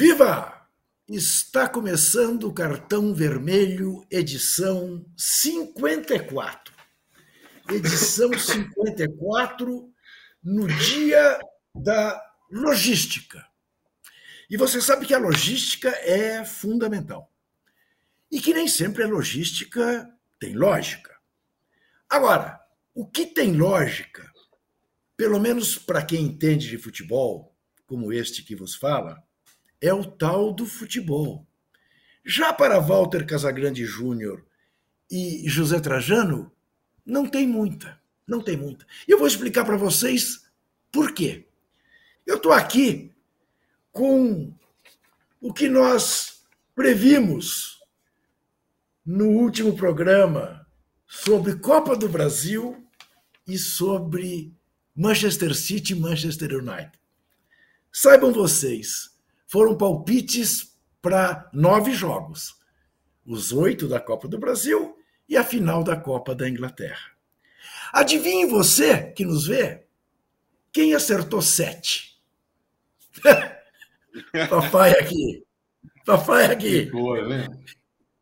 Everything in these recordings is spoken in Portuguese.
Viva! Está começando o Cartão Vermelho, edição 54. Edição 54, no dia da logística. E você sabe que a logística é fundamental. E que nem sempre a logística tem lógica. Agora, o que tem lógica, pelo menos para quem entende de futebol, como este que vos fala, é o tal do futebol. Já para Walter Casagrande Júnior e José Trajano, não tem muita, não tem muita. E eu vou explicar para vocês por quê. Eu estou aqui com o que nós previmos no último programa sobre Copa do Brasil e sobre Manchester City e Manchester United. Saibam vocês, foram palpites para nove jogos: os oito da Copa do Brasil e a final da Copa da Inglaterra. Adivinhe você que nos vê quem acertou sete? Papai aqui. Papai aqui. Boa, né?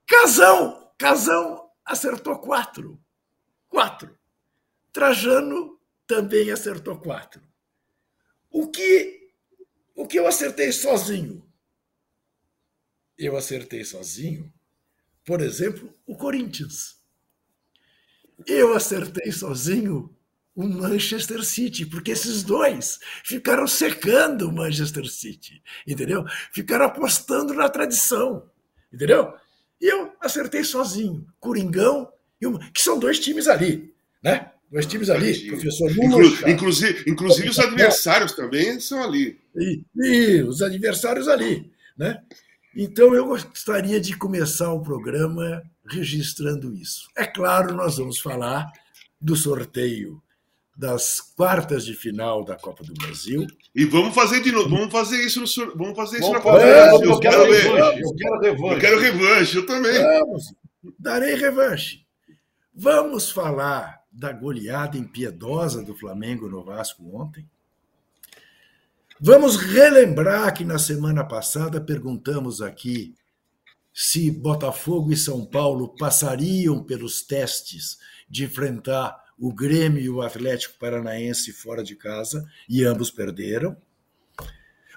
Casão! Casão acertou quatro. Quatro. Trajano também acertou quatro. O que o que eu acertei sozinho? Eu acertei sozinho, por exemplo, o Corinthians. Eu acertei sozinho o Manchester City, porque esses dois ficaram secando o Manchester City, entendeu? Ficaram apostando na tradição, entendeu? E eu acertei sozinho, Coringão, que são dois times ali, né? Dois times ali, professor Inclu inclusive, inclusive os adversários também são ali. E, e, os adversários ali, né? Então eu gostaria de começar o programa registrando isso. É claro, nós vamos falar do sorteio das quartas de final da Copa do Brasil. E vamos fazer de novo, vamos fazer isso no vamos fazer isso vamos na Copa do Brasil. Eu quero revanche, eu quero revanche. Eu quero revanche, eu também. Vamos, darei revanche. Vamos falar da goleada impiedosa do Flamengo no Vasco ontem? Vamos relembrar que na semana passada perguntamos aqui se Botafogo e São Paulo passariam pelos testes de enfrentar o Grêmio e o Atlético Paranaense fora de casa, e ambos perderam.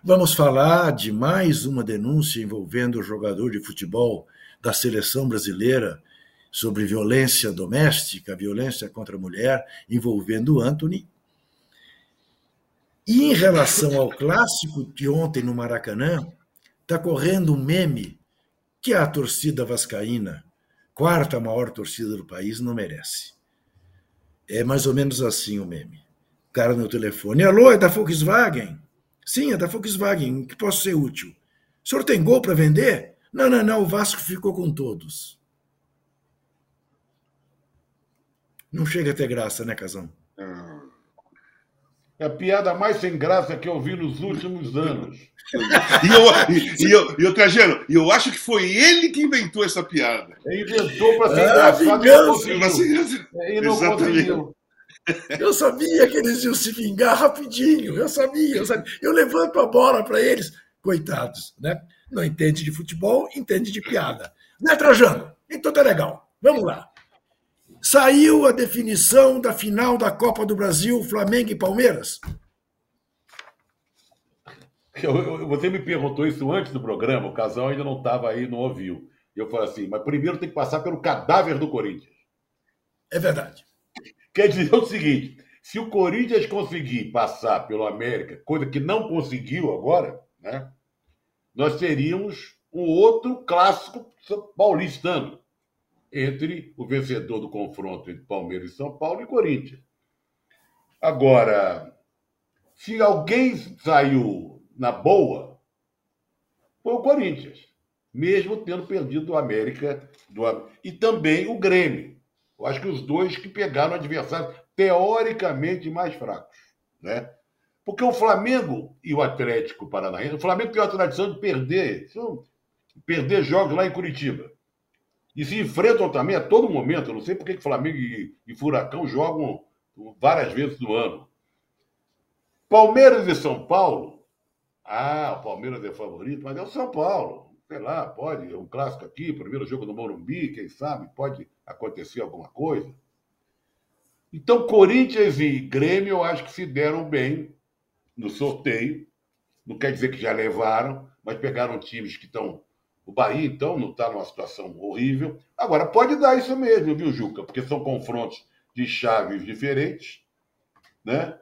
Vamos falar de mais uma denúncia envolvendo o jogador de futebol da seleção brasileira sobre violência doméstica, violência contra a mulher, envolvendo Anthony. E em relação ao clássico de ontem no Maracanã, está correndo um meme que a torcida vascaína, quarta maior torcida do país, não merece. É mais ou menos assim o meme. O cara no telefone, alô, é da Volkswagen? Sim, é da Volkswagen, que posso ser útil? O senhor tem gol para vender? Não, não, não, o Vasco ficou com todos. Não chega a ter graça, né, Casão? É a piada mais sem graça que eu vi nos últimos anos. e, eu, e, eu, e eu, Trajano, eu acho que foi ele que inventou essa piada. Ele inventou para ser ah, engraçado e não conseguiu. Eu sabia que eles iam se vingar rapidinho. Eu sabia, eu sabia. Eu levanto a bola para eles. Coitados, né? Não entende de futebol, entende de piada. Né, Trajano? Então tá legal. Vamos lá. Saiu a definição da final da Copa do Brasil, Flamengo e Palmeiras? Eu, eu, você me perguntou isso antes do programa, o casal ainda não estava aí, não ouviu. Eu falei assim, mas primeiro tem que passar pelo cadáver do Corinthians. É verdade. Quer dizer o seguinte: se o Corinthians conseguir passar pelo América, coisa que não conseguiu agora, né? Nós teríamos um outro clássico paulistano entre o vencedor do confronto entre Palmeiras e São Paulo e Corinthians. Agora, se alguém saiu na boa, foi o Corinthians, mesmo tendo perdido o América do, e também o Grêmio. Eu acho que os dois que pegaram adversários teoricamente mais fracos, né? Porque o Flamengo e o Atlético Paranaense, o Flamengo tem a tradição de perder, perder jogos lá em Curitiba. E se enfrentam também a todo momento. Eu não sei por que Flamengo e, e Furacão jogam várias vezes no ano. Palmeiras e São Paulo, Ah, o Palmeiras é favorito, mas é o São Paulo. Sei lá, pode, é um clássico aqui, primeiro jogo no Morumbi, quem sabe, pode acontecer alguma coisa. Então, Corinthians e Grêmio, eu acho que se deram bem no sorteio. Não quer dizer que já levaram, mas pegaram times que estão. O Bahia, então, não está numa situação horrível. Agora, pode dar isso mesmo, viu, Juca? Porque são confrontos de chaves diferentes, né?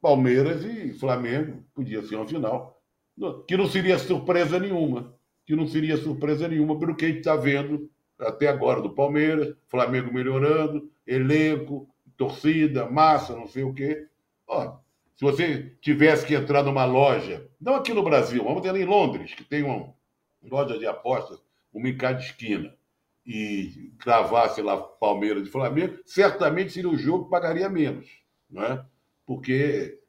Palmeiras e Flamengo, podia ser uma final. Que não seria surpresa nenhuma. Que não seria surpresa nenhuma pelo que a gente está vendo até agora do Palmeiras, Flamengo melhorando, elenco, torcida, massa, não sei o quê. Ó, se você tivesse que entrar numa loja, não aqui no Brasil, vamos ter em Londres, que tem uma loja de apostas, uma em cada esquina, e cravasse lá Palmeiras e Flamengo, certamente seria o jogo que pagaria menos, não é? Porque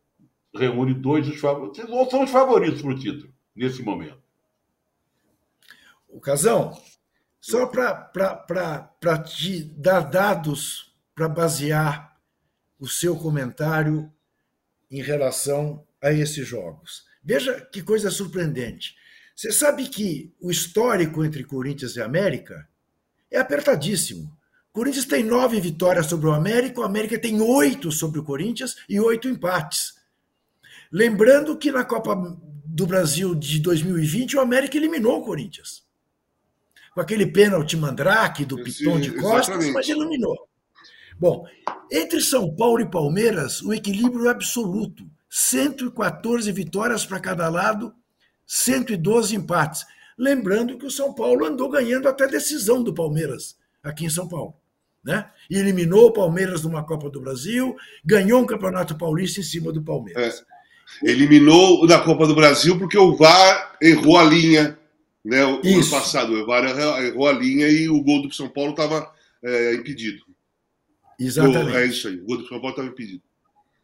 reúne dois dos favoritos, ou são os favoritos para o título, nesse momento. O Casão, só para te dar dados para basear o seu comentário em relação a esses jogos. Veja que coisa surpreendente. Você sabe que o histórico entre Corinthians e América é apertadíssimo. O Corinthians tem nove vitórias sobre o América, o América tem oito sobre o Corinthians e oito empates. Lembrando que na Copa do Brasil de 2020 o América eliminou o Corinthians com aquele pênalti mandrake do Piton de Costas, mas eliminou. Bom, entre São Paulo e Palmeiras, o equilíbrio é absoluto. 114 vitórias para cada lado, 112 empates. Lembrando que o São Paulo andou ganhando até decisão do Palmeiras aqui em São Paulo. Né? E eliminou o Palmeiras numa Copa do Brasil, ganhou um Campeonato Paulista em cima do Palmeiras. É. Eliminou na Copa do Brasil porque o VAR errou a linha né? O Isso. ano passado, o VAR errou a linha e o gol do São Paulo estava é, impedido. Exatamente. é isso aí, o gol do São Paulo estava impedido.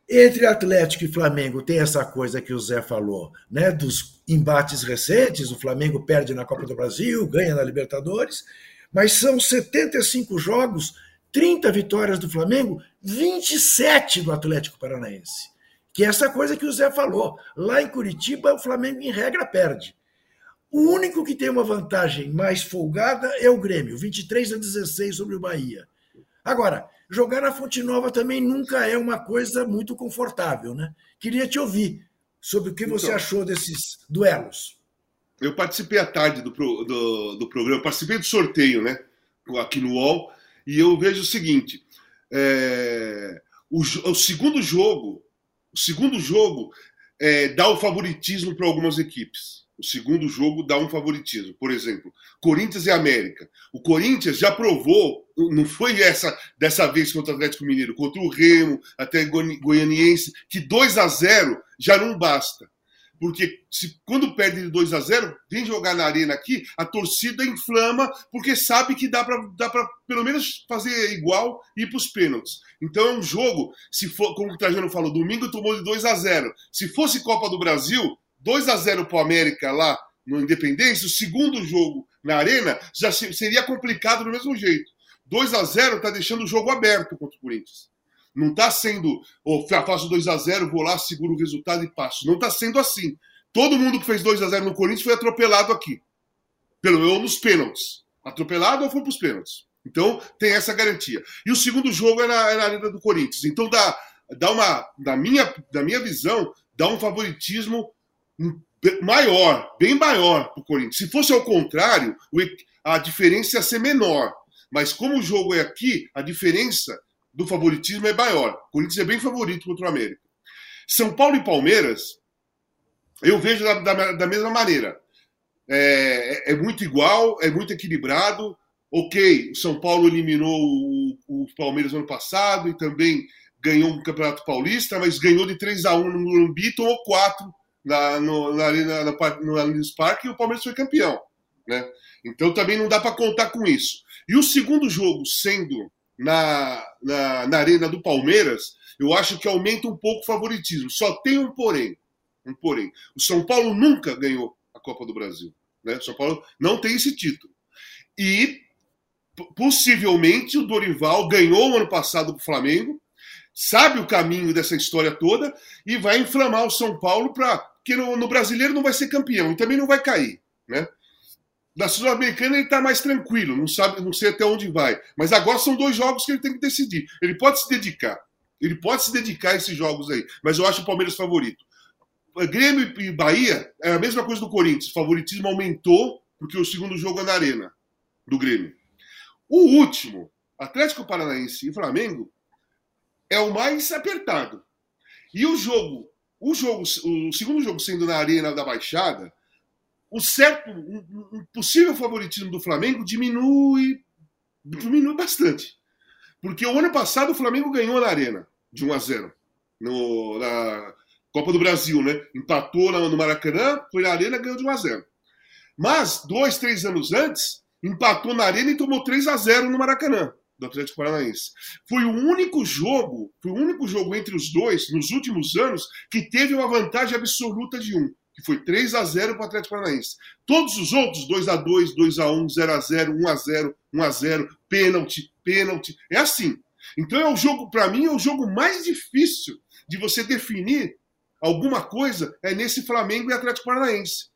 Entre Atlético e Flamengo tem essa coisa que o Zé falou, né? Dos embates recentes, o Flamengo perde na Copa do Brasil, ganha na Libertadores, mas são 75 jogos, 30 vitórias do Flamengo, 27 do Atlético Paranaense. Que é essa coisa que o Zé falou. Lá em Curitiba, o Flamengo, em regra, perde. O único que tem uma vantagem mais folgada é o Grêmio, 23 a 16 sobre o Bahia. Agora, jogar na Fonte Nova também nunca é uma coisa muito confortável, né? Queria te ouvir sobre o que você então, achou desses duelos. Eu participei à tarde do, do, do programa, participei do sorteio, né? Aqui no UOL, e eu vejo o seguinte: é, o, o, segundo jogo, o segundo jogo é, dá o favoritismo para algumas equipes. O segundo jogo dá um favoritismo. Por exemplo, Corinthians e América. O Corinthians já provou, não foi essa dessa vez contra o Atlético Mineiro, contra o Remo, até Goianiense, que 2 a 0 já não basta. Porque se, quando perde de 2 a 0 vem jogar na arena aqui, a torcida inflama, porque sabe que dá para dá pelo menos fazer igual e ir para os pênaltis. Então é um jogo, se for, como o Trajano falou, domingo tomou de 2 a 0 Se fosse Copa do Brasil, 2 a 0 para o América lá no Independência, o segundo jogo na Arena já seria complicado do mesmo jeito. 2 a 0 está deixando o jogo aberto contra o Corinthians. Não está sendo, oh, faço 2 a 0 vou lá, seguro o resultado e passo. Não está sendo assim. Todo mundo que fez 2 a 0 no Corinthians foi atropelado aqui. Pelo menos nos pênaltis. Atropelado ou foi para os pênaltis. Então, tem essa garantia. E o segundo jogo é na, é na Arena do Corinthians. Então, dá, dá uma, na minha, na minha visão, dá um favoritismo maior, bem maior para o Corinthians. Se fosse ao contrário, a diferença ia ser menor. Mas como o jogo é aqui, a diferença do favoritismo é maior. O Corinthians é bem favorito contra o América. São Paulo e Palmeiras, eu vejo da, da, da mesma maneira. É, é, muito igual, é muito equilibrado. Ok, o São Paulo eliminou o, o Palmeiras no ano passado e também ganhou um Campeonato Paulista, mas ganhou de 3 a 1 no Morumbi, tomou 4 na, no, na, na, no Allianz Parque e o Palmeiras foi campeão. Né? Então também não dá para contar com isso. E o segundo jogo sendo na, na, na, Arena do Palmeiras, eu acho que aumenta um pouco o favoritismo. Só tem um porém. Um porém. O São Paulo nunca ganhou a Copa do Brasil. Né? O São Paulo não tem esse título. E possivelmente o Dorival ganhou o ano passado para o Flamengo, sabe o caminho dessa história toda e vai inflamar o São Paulo para porque no, no brasileiro não vai ser campeão e também não vai cair, né? Da Sul-Americana ele está mais tranquilo, não sabe, não sei até onde vai. Mas agora são dois jogos que ele tem que decidir. Ele pode se dedicar. Ele pode se dedicar a esses jogos aí. Mas eu acho o Palmeiras favorito. Grêmio e Bahia é a mesma coisa do Corinthians. O favoritismo aumentou porque o segundo jogo é na arena do Grêmio. O último, Atlético Paranaense e Flamengo, é o mais apertado. E o jogo, o jogo, o segundo jogo sendo na arena da Baixada, o certo, um, possível favoritismo do Flamengo diminui, diminui bastante. Porque o ano passado o Flamengo ganhou na Arena, de 1 a 0 no, na Copa do Brasil, né? Empatou no Maracanã, foi na Arena ganhou de 1 a 0 Mas, dois, três anos antes, empatou na Arena e tomou 3 a 0 no Maracanã, do Atlético Paranaense. Foi o único jogo, foi o único jogo entre os dois, nos últimos anos, que teve uma vantagem absoluta de um que foi 3 a 0 para o Atlético Paranaense. Todos os outros, 2 a 2 2 a 1 0 a 0 1 a 0 1 a 0 pênalti, pênalti. É assim. Então é o jogo, para mim, é o jogo mais difícil de você definir alguma coisa é nesse Flamengo e Atlético Paranaense.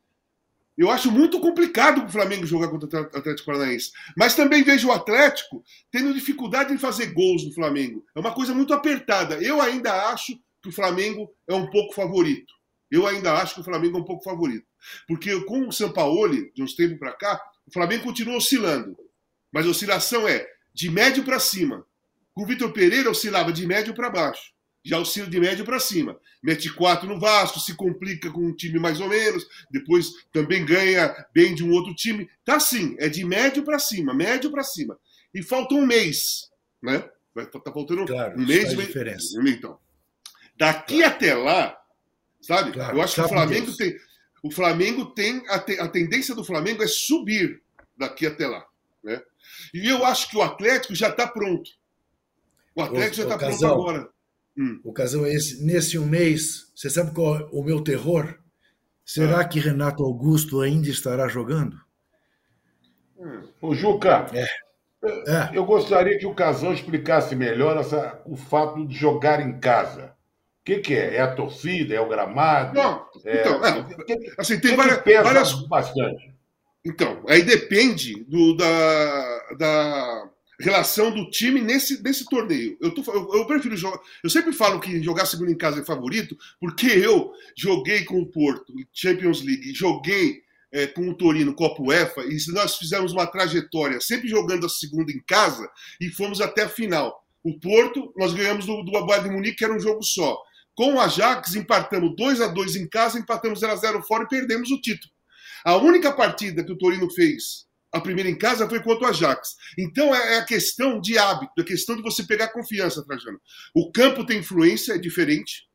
Eu acho muito complicado o Flamengo jogar contra o Atlético Paranaense. Mas também vejo o Atlético tendo dificuldade em fazer gols no Flamengo. É uma coisa muito apertada. Eu ainda acho que o Flamengo é um pouco favorito. Eu ainda acho que o Flamengo é um pouco favorito. Porque com o Sampaoli, de uns tempos para cá, o Flamengo continua oscilando. Mas a oscilação é de médio para cima. Com o Vitor Pereira oscilava de médio para baixo. Já oscila de médio para cima. Mete quatro no Vasco, se complica com um time mais ou menos, depois também ganha bem de um outro time. Tá assim, é de médio para cima, médio para cima. E falta um mês, né? Tá faltando claro, um mês. Faz diferença. Então, daqui claro. até lá, Sabe? Claro, eu acho que o Flamengo Deus. tem. O Flamengo tem. A, te, a tendência do Flamengo é subir daqui até lá. Né? E eu acho que o Atlético já está pronto. O Atlético o, já está pronto agora. Hum. O casal é esse. Nesse um mês, você sabe qual é o meu terror? Será ah. que Renato Augusto ainda estará jogando? Ô, Juca, é. É. eu gostaria que o Casão explicasse melhor essa, o fato de jogar em casa. O que, que, é? É a torcida? É o gramado? Não, é... então, é, assim, tem várias, várias. Bastante. Então, aí depende do, da, da relação do time nesse, nesse torneio. Eu, tô, eu, eu, prefiro jogar. Eu sempre falo que jogar segundo em casa é favorito, porque eu joguei com o Porto, Champions League, joguei é, com o Torino, Copa UEFA, e nós fizemos uma trajetória sempre jogando a segunda em casa e fomos até a final. O Porto, nós ganhamos do, do Bayern de Munique, que era um jogo só. Com o Ajax, empatamos 2 a 2 em casa, empatamos 0 a 0 fora e perdemos o título. A única partida que o Torino fez, a primeira em casa, foi contra o Ajax. Então é, é a questão de hábito, é a questão de você pegar confiança, Trajano. O campo tem influência, é diferente,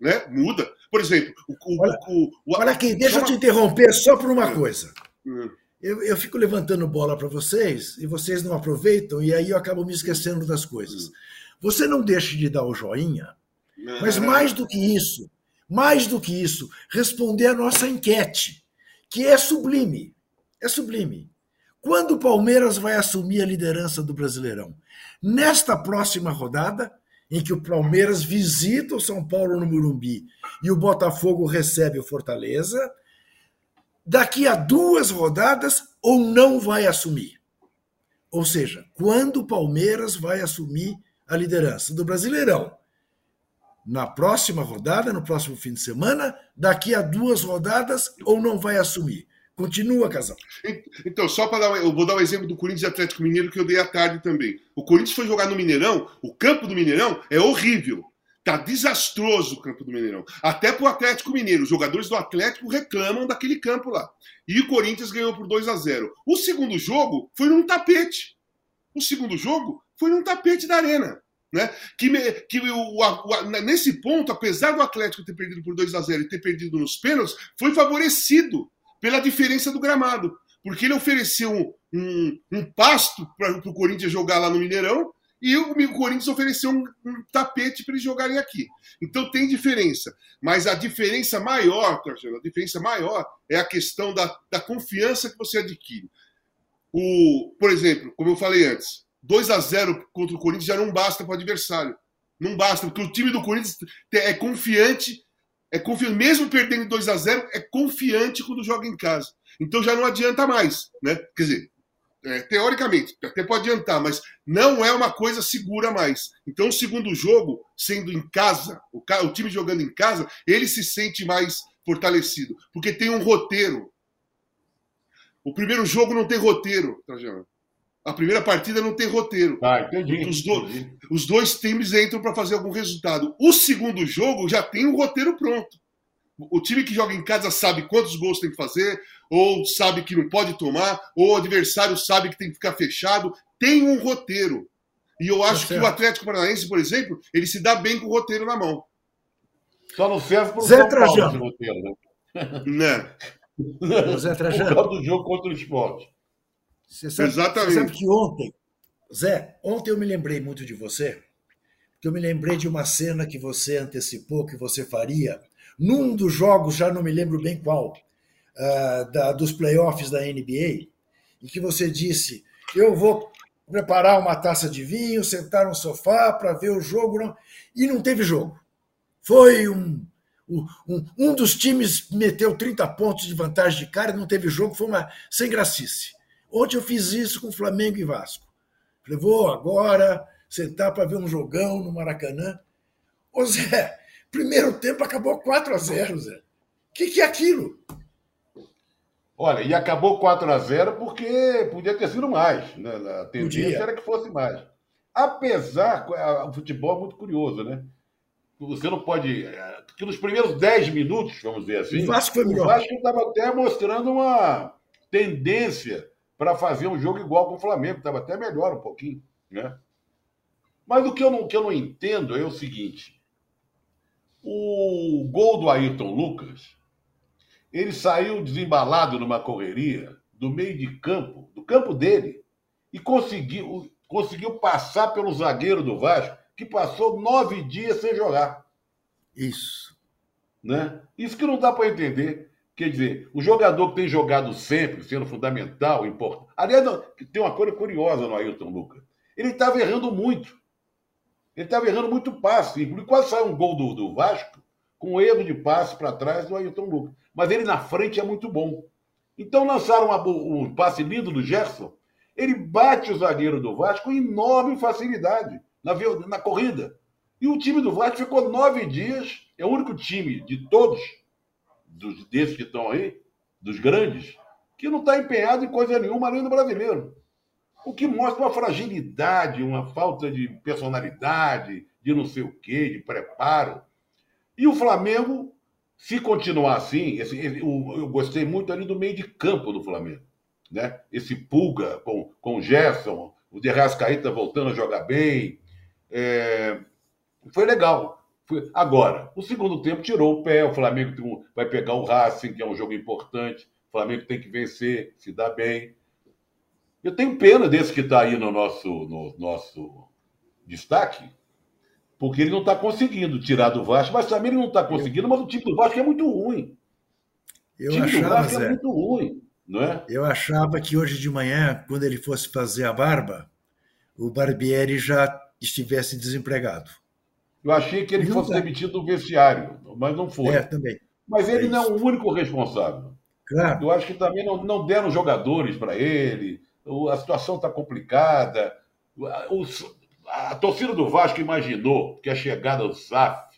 né? Muda. Por exemplo, o. o, olha, o, o olha aqui, deixa eu te interromper só por uma coisa. Hum. Eu, eu, fico levantando bola para vocês e vocês não aproveitam, e aí eu acabo me esquecendo das coisas. Hum. Você não deixe de dar o joinha mas mais do que isso, mais do que isso, responder a nossa enquete, que é sublime. É sublime. Quando o Palmeiras vai assumir a liderança do Brasileirão? Nesta próxima rodada, em que o Palmeiras visita o São Paulo no Morumbi e o Botafogo recebe o Fortaleza, daqui a duas rodadas ou não vai assumir? Ou seja, quando o Palmeiras vai assumir a liderança do Brasileirão? na próxima rodada, no próximo fim de semana, daqui a duas rodadas, ou não vai assumir? Continua, Casal. Então, só para dar, eu vou dar o um exemplo do Corinthians e Atlético Mineiro que eu dei à tarde também. O Corinthians foi jogar no Mineirão, o campo do Mineirão é horrível. Tá desastroso o campo do Mineirão. Até para o Atlético Mineiro. Os jogadores do Atlético reclamam daquele campo lá. E o Corinthians ganhou por 2 a 0 O segundo jogo foi num tapete. O segundo jogo foi num tapete da arena. Né? Que, que o, o, nesse ponto, apesar do Atlético ter perdido por 2 a 0 e ter perdido nos pênaltis, foi favorecido pela diferença do gramado. Porque ele ofereceu um, um, um pasto para o Corinthians jogar lá no Mineirão e o, o Corinthians ofereceu um, um tapete para eles jogarem aqui. Então tem diferença. Mas a diferença maior, a diferença maior é a questão da, da confiança que você adquire. O, por exemplo, como eu falei antes, 2 a 0 contra o Corinthians já não basta para o adversário. Não basta, porque o time do Corinthians é confiante é confiante, mesmo perdendo 2 a 0 é confiante quando joga em casa. Então já não adianta mais, né? Quer dizer, é, teoricamente, até pode adiantar, mas não é uma coisa segura mais. Então, o segundo jogo, sendo em casa, o, o time jogando em casa, ele se sente mais fortalecido, porque tem um roteiro. O primeiro jogo não tem roteiro, Trajano. A primeira partida não tem roteiro. Ah, entendi. Os, do, os dois times entram para fazer algum resultado. O segundo jogo já tem um roteiro pronto. O time que joga em casa sabe quantos gols tem que fazer, ou sabe que não pode tomar, ou o adversário sabe que tem que ficar fechado. Tem um roteiro. E eu acho tá que o Atlético Paranaense, por exemplo, ele se dá bem com o roteiro na mão. Só não serve para o Zé Trajano. roteiro, né? né? Zé Trajano. Por causa do jogo contra o esporte. Você sabe, Exatamente. Você sabe que ontem, Zé, ontem eu me lembrei muito de você, porque eu me lembrei de uma cena que você antecipou que você faria num dos jogos, já não me lembro bem qual, uh, da, dos playoffs da NBA, em que você disse: Eu vou preparar uma taça de vinho, sentar no sofá para ver o jogo. Não... E não teve jogo. Foi um, um, um dos times meteu 30 pontos de vantagem de cara, não teve jogo, foi uma sem gracice. Ontem eu fiz isso com Flamengo e Vasco. Falei, vou agora sentar para ver um jogão no Maracanã. Ô Zé, primeiro tempo acabou 4 a 0 Zé. O que, que é aquilo? Olha, e acabou 4 a 0 porque podia ter sido mais. Né? A tendência podia. era que fosse mais. Apesar, o futebol é muito curioso, né? Você não pode. Que nos primeiros 10 minutos, vamos dizer assim, o Vasco foi melhor. O Vasco estava até mostrando uma tendência para fazer um jogo igual com o Flamengo, estava até melhor um pouquinho, né? Mas o que eu não, que eu não entendo é o seguinte: o gol do Ayrton Lucas, ele saiu desembalado numa correria do meio de campo, do campo dele, e conseguiu, conseguiu passar pelo zagueiro do Vasco, que passou nove dias sem jogar. Isso. Né? Isso que não dá para entender. Quer dizer, o jogador que tem jogado sempre, sendo fundamental, importante. Aliás, tem uma coisa curiosa no Ailton Lucas. Ele estava errando muito. Ele estava errando muito passe. Quase saiu um gol do, do Vasco com um erro de passe para trás do Ailton Lucas. Mas ele na frente é muito bom. Então lançaram uma, um passe lindo do Gerson. Ele bate o zagueiro do Vasco com enorme facilidade na, na corrida. E o time do Vasco ficou nove dias. É o único time de todos dos, desses que estão aí, dos grandes, que não está empenhado em coisa nenhuma além do brasileiro. O que mostra uma fragilidade, uma falta de personalidade, de não sei o quê, de preparo. E o Flamengo, se continuar assim, esse, eu gostei muito ali do meio de campo do Flamengo. Né? Esse Pulga com, com o Gerson, o De Rascaíta voltando a jogar bem. É, foi legal. Agora, o segundo tempo tirou o pé, o Flamengo vai pegar o Racing, que é um jogo importante, o Flamengo tem que vencer, se dá bem. Eu tenho pena desse que está aí no nosso, no nosso destaque, porque ele não está conseguindo tirar do Vasco, mas também ele não está conseguindo, mas o time do Vasco é muito ruim. Eu o time achava, do Vasco é Zé, é muito ruim, não é? Eu achava que hoje de manhã, quando ele fosse fazer a barba, o Barbieri já estivesse desempregado. Eu achei que ele fosse demitido do vestiário, mas não foi. É, também. Mas ele é não é o único responsável. Claro. Eu acho que também não, não deram jogadores para ele, a situação está complicada. O, a torcida do Vasco imaginou que a chegada do SAF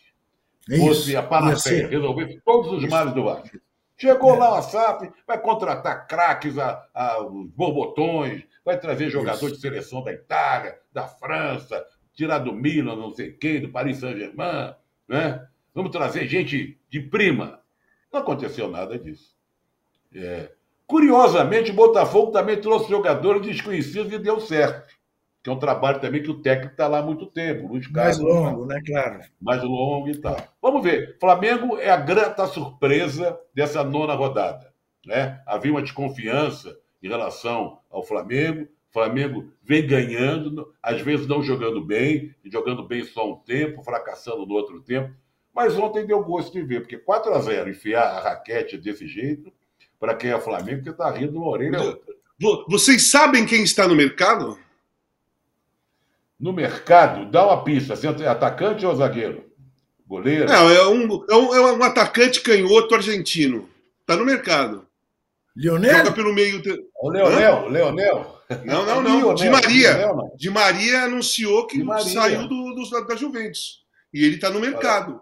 é fosse a panaceia, resolver todos os males do Vasco. Chegou é. lá a SAF, vai contratar craques, a, a, os borbotões, vai trazer jogadores de seleção da Itália, da França, tirar do Milan, não sei quem, do Paris Saint-Germain, né? Vamos trazer gente de prima. Não aconteceu nada disso. É. Curiosamente, o Botafogo também trouxe jogadores desconhecidos e deu certo. Que é um trabalho também que o técnico está lá há muito tempo. Luiz mais longo, né, claro. Mais longo e tal. Vamos ver. Flamengo é a grata surpresa dessa nona rodada. Né? Havia uma desconfiança em relação ao Flamengo. Flamengo vem ganhando, às vezes não jogando bem, jogando bem só um tempo, fracassando no outro tempo. Mas ontem deu gosto de ver, porque 4 a 0 enfiar a raquete desse jeito, para quem é Flamengo, que está rindo uma orelha outra. Vocês sabem quem está no mercado? No mercado, dá uma pista. Você é atacante ou zagueiro? Goleiro? Não, é um, é um, é um atacante canhoto argentino. Tá no mercado. Lionel? Joga pelo meio. O Leonel, Leonel. Não, não, não. Lionel, Di Maria. Lionel, não. Di Maria anunciou que Maria. saiu do, do- da Juventus. E ele tá no mercado.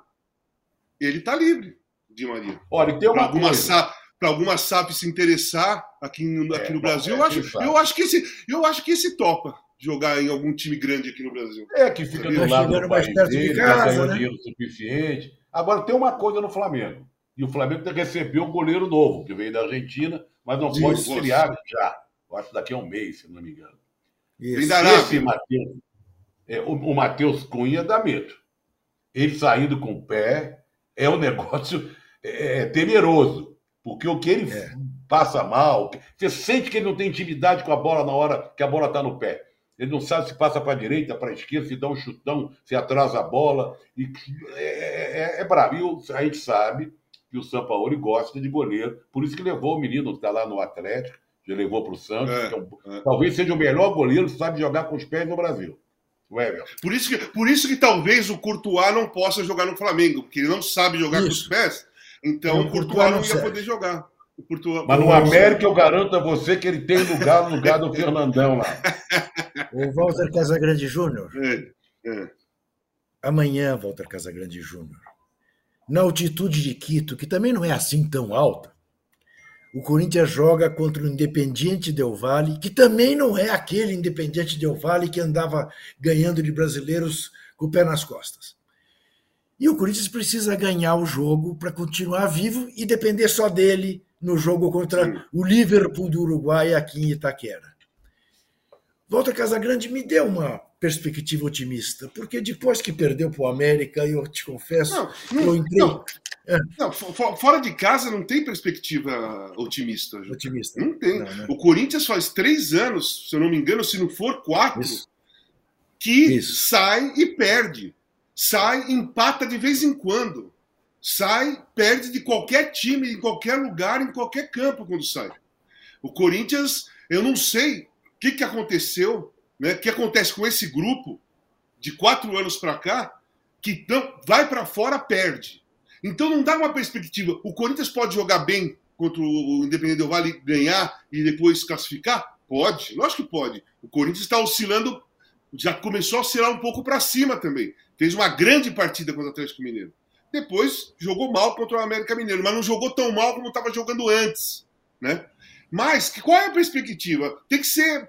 Ele tá livre, Di Maria. Olha, tem Para uma alguma, coisa. SAP, pra alguma SAP se interessar aqui no, aqui É, no Brasil, é, eu, acho, eu, acho que esse, eu acho que esse topa jogar em algum time grande aqui no Brasil. É, que fica Tá do lado do mais perto de dele, casa, já ganhou né? dinheiro suficiente. Agora, tem uma coisa no Flamengo. E o Flamengo tem que receber um goleiro novo, que veio da Argentina, mas não Sim, pode estrear já. Eu acho daqui a um mês, se não me engano. Isso. Esse Matheus, é, o, o Matheus Cunha dá medo. Ele saindo com o pé é um negócio é, temeroso. Porque o que ele É. passa mal, você sente que ele não tem intimidade com a bola na hora que a bola está no pé. Ele não sabe se passa para a direita, para a esquerda, se dá um chutão, se atrasa a bola. E é, é, é bravo. E o- a gente sabe que o Sampaoli gosta de goleiro. Por isso que levou o menino que está lá no Atlético, já levou para o Santos, É, que é um- é. talvez seja o melhor goleiro que sabe jogar com os pés no Brasil. O Everton. Por isso, que, por isso que talvez o Courtois não possa jogar no Flamengo, porque ele não sabe jogar com os Isso. pés. Então o o Courtois Courtois não não ia serve. poder jogar. O Courtois, Mas no América eu garanto a você que ele tem lugar no lugar do Fernandão lá. O Walter Casagrande Júnior. É, é. Amanhã, Walter Casagrande Júnior. Na altitude de Quito, que também não é assim tão alta, o Corinthians joga contra o Independiente Del Valle, que também não é aquele Independiente Del Valle que andava ganhando de brasileiros com o pé nas costas. E o Corinthians precisa ganhar o jogo para continuar vivo e depender só dele no jogo contra Sim. o Liverpool do Uruguai aqui em Itaquera. Walter Casagrande me deu uma perspectiva otimista, porque depois que perdeu para o América, eu te confesso, Não, eu não, entrei não, não, fo- fo- fora de casa não tem perspectiva otimista. Otimista. Não tem. Não, né? O Corinthians faz três anos, se eu não me engano, se não for quatro, Isso. que Isso. sai e perde. Sai, empata de vez em quando. Sai, perde de qualquer time, em qualquer lugar, em qualquer campo quando sai. O Corinthians, eu não sei o que, que aconteceu, né? O que acontece com esse grupo de quatro anos para cá, que não, vai para fora, perde. Então não dá uma perspectiva. O Corinthians pode jogar bem contra o Independente Del Vale, ganhar e depois classificar? Pode, lógico que pode. O Corinthians está oscilando, já começou a oscilar um pouco para cima também. Fez uma grande partida contra o Atlético Mineiro. Depois jogou mal contra o América Mineiro, mas não jogou tão mal como estava jogando antes, né? Mas qual é a perspectiva? Tem que ser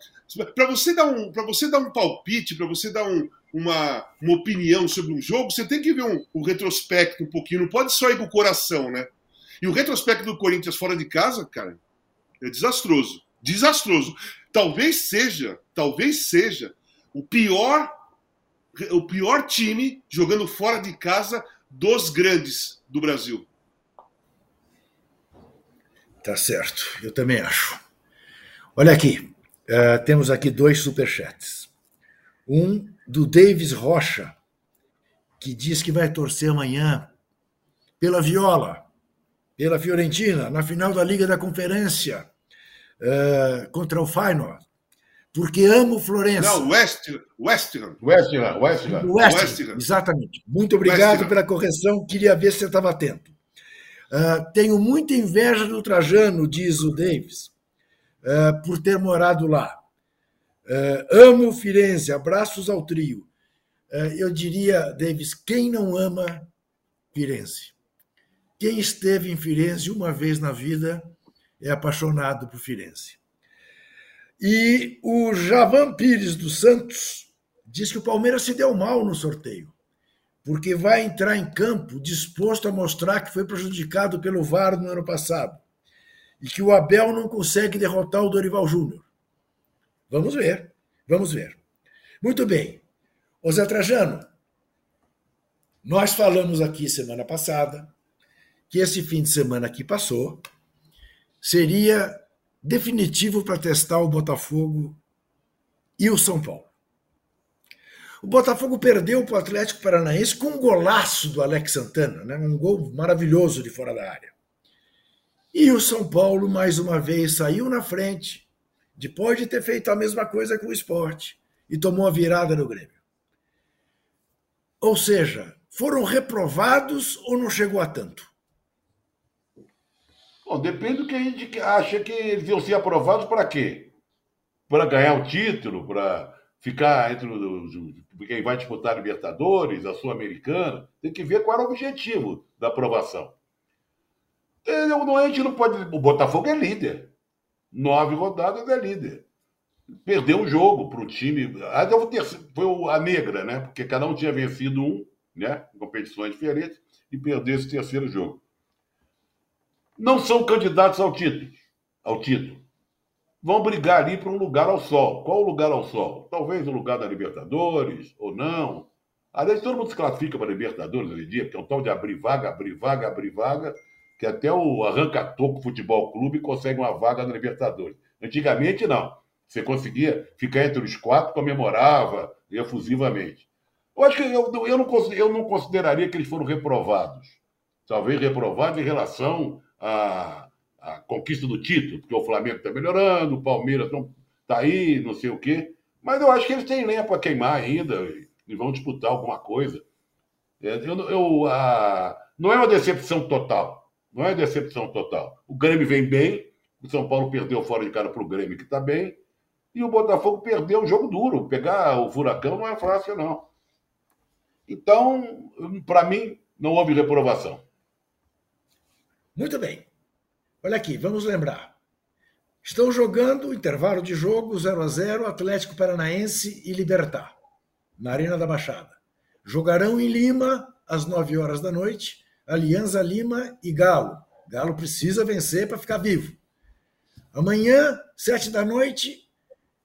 para você dar um para você dar um palpite, para você dar um, uma, uma opinião sobre um jogo, você tem que ver um, um retrospecto um pouquinho. Não pode só ir com o coração, né? E o retrospecto do Corinthians fora de casa, cara, é desastroso, desastroso. Talvez seja, talvez seja o pior o pior time jogando fora de casa dos grandes do Brasil. Tá certo, eu também acho. Olha aqui, eh, temos aqui dois superchats. Um do Davis Rocha, que diz que vai torcer amanhã pela Viola, pela Fiorentina, na final da Liga da Conferência, eh, contra o Feyenoord, porque amo Florença. Não, West, West Ham. West Ham, West Ham. O West, West Ham, Ham. exatamente. Muito obrigado pela correção, queria ver se você estava atento. Ah, tenho muita inveja do Trajano, diz o Davis, ah, por ter morado lá. Ah, amo Firenze, abraços ao trio. Ah, eu diria, Davis, quem não ama Firenze? Quem esteve em Firenze uma vez na vida é apaixonado por Firenze. E o Javan Pires dos Santos diz que o Palmeiras se deu mal no sorteio, porque vai entrar em campo disposto a mostrar que foi prejudicado pelo VAR no ano passado e que o Abel não consegue derrotar o Dorival Júnior. Vamos ver, vamos ver. Muito bem. Ô Zé Trajano, nós falamos aqui semana passada que esse fim de semana que passou seria definitivo para testar o Botafogo e o São Paulo. O Botafogo perdeu para o Atlético Paranaense com um golaço do Alex Santana, né? um gol maravilhoso de fora da área. E o São Paulo, mais uma vez, saiu na frente, depois de ter feito a mesma coisa com o esporte, e tomou a virada no Grêmio. Ou seja, foram reprovados ou não chegou a tanto? Bom, depende do que a gente acha que eles iam ser aprovados para quê? Para ganhar o título, para ficar entre os, quem vai disputar a Libertadores, a Sul-Americana. Tem que ver qual era o objetivo da aprovação. A gente não pode. O Botafogo é líder. Nove rodadas é líder. Perdeu o jogo para o time. Ah, foi a negra, né? Porque cada um tinha vencido um, né? Competições diferentes, e perdeu esse terceiro jogo não são candidatos ao título. Ao título. Vão brigar ali para um lugar ao sol. Qual o lugar ao sol? Talvez o lugar da Libertadores, ou não. Aliás, todo mundo se classifica para Libertadores hoje em dia, porque é um tal de abrir vaga, abrir vaga, abrir vaga, que até o Arranca-Toco Futebol Clube consegue uma vaga na Libertadores. Antigamente, não. Você conseguia ficar entre os quatro, comemorava efusivamente. Eu acho que eu, eu, não, eu não consideraria que eles foram reprovados. Talvez reprovados em relação a, a conquista do título, porque o Flamengo está melhorando, o Palmeiras está aí, não sei o quê. Mas eu acho que eles têm lenha para queimar ainda e vão disputar alguma coisa. É, eu, eu, a, não é uma decepção total. Não é decepção total. O Grêmio vem bem, o São Paulo perdeu fora de cara para o Grêmio, que está bem, e o Botafogo perdeu um jogo duro. Pegar o Furacão não é fácil, não. Então, para mim, não houve reprovação. Muito bem. Olha aqui, vamos lembrar. Estão jogando intervalo de jogo 0 a 0 Atlético Paranaense e Libertar, na Arena da Baixada. Jogarão em Lima às 9 horas da noite, Alianza Lima e Galo. Galo precisa vencer para ficar vivo. Amanhã, 7 da noite,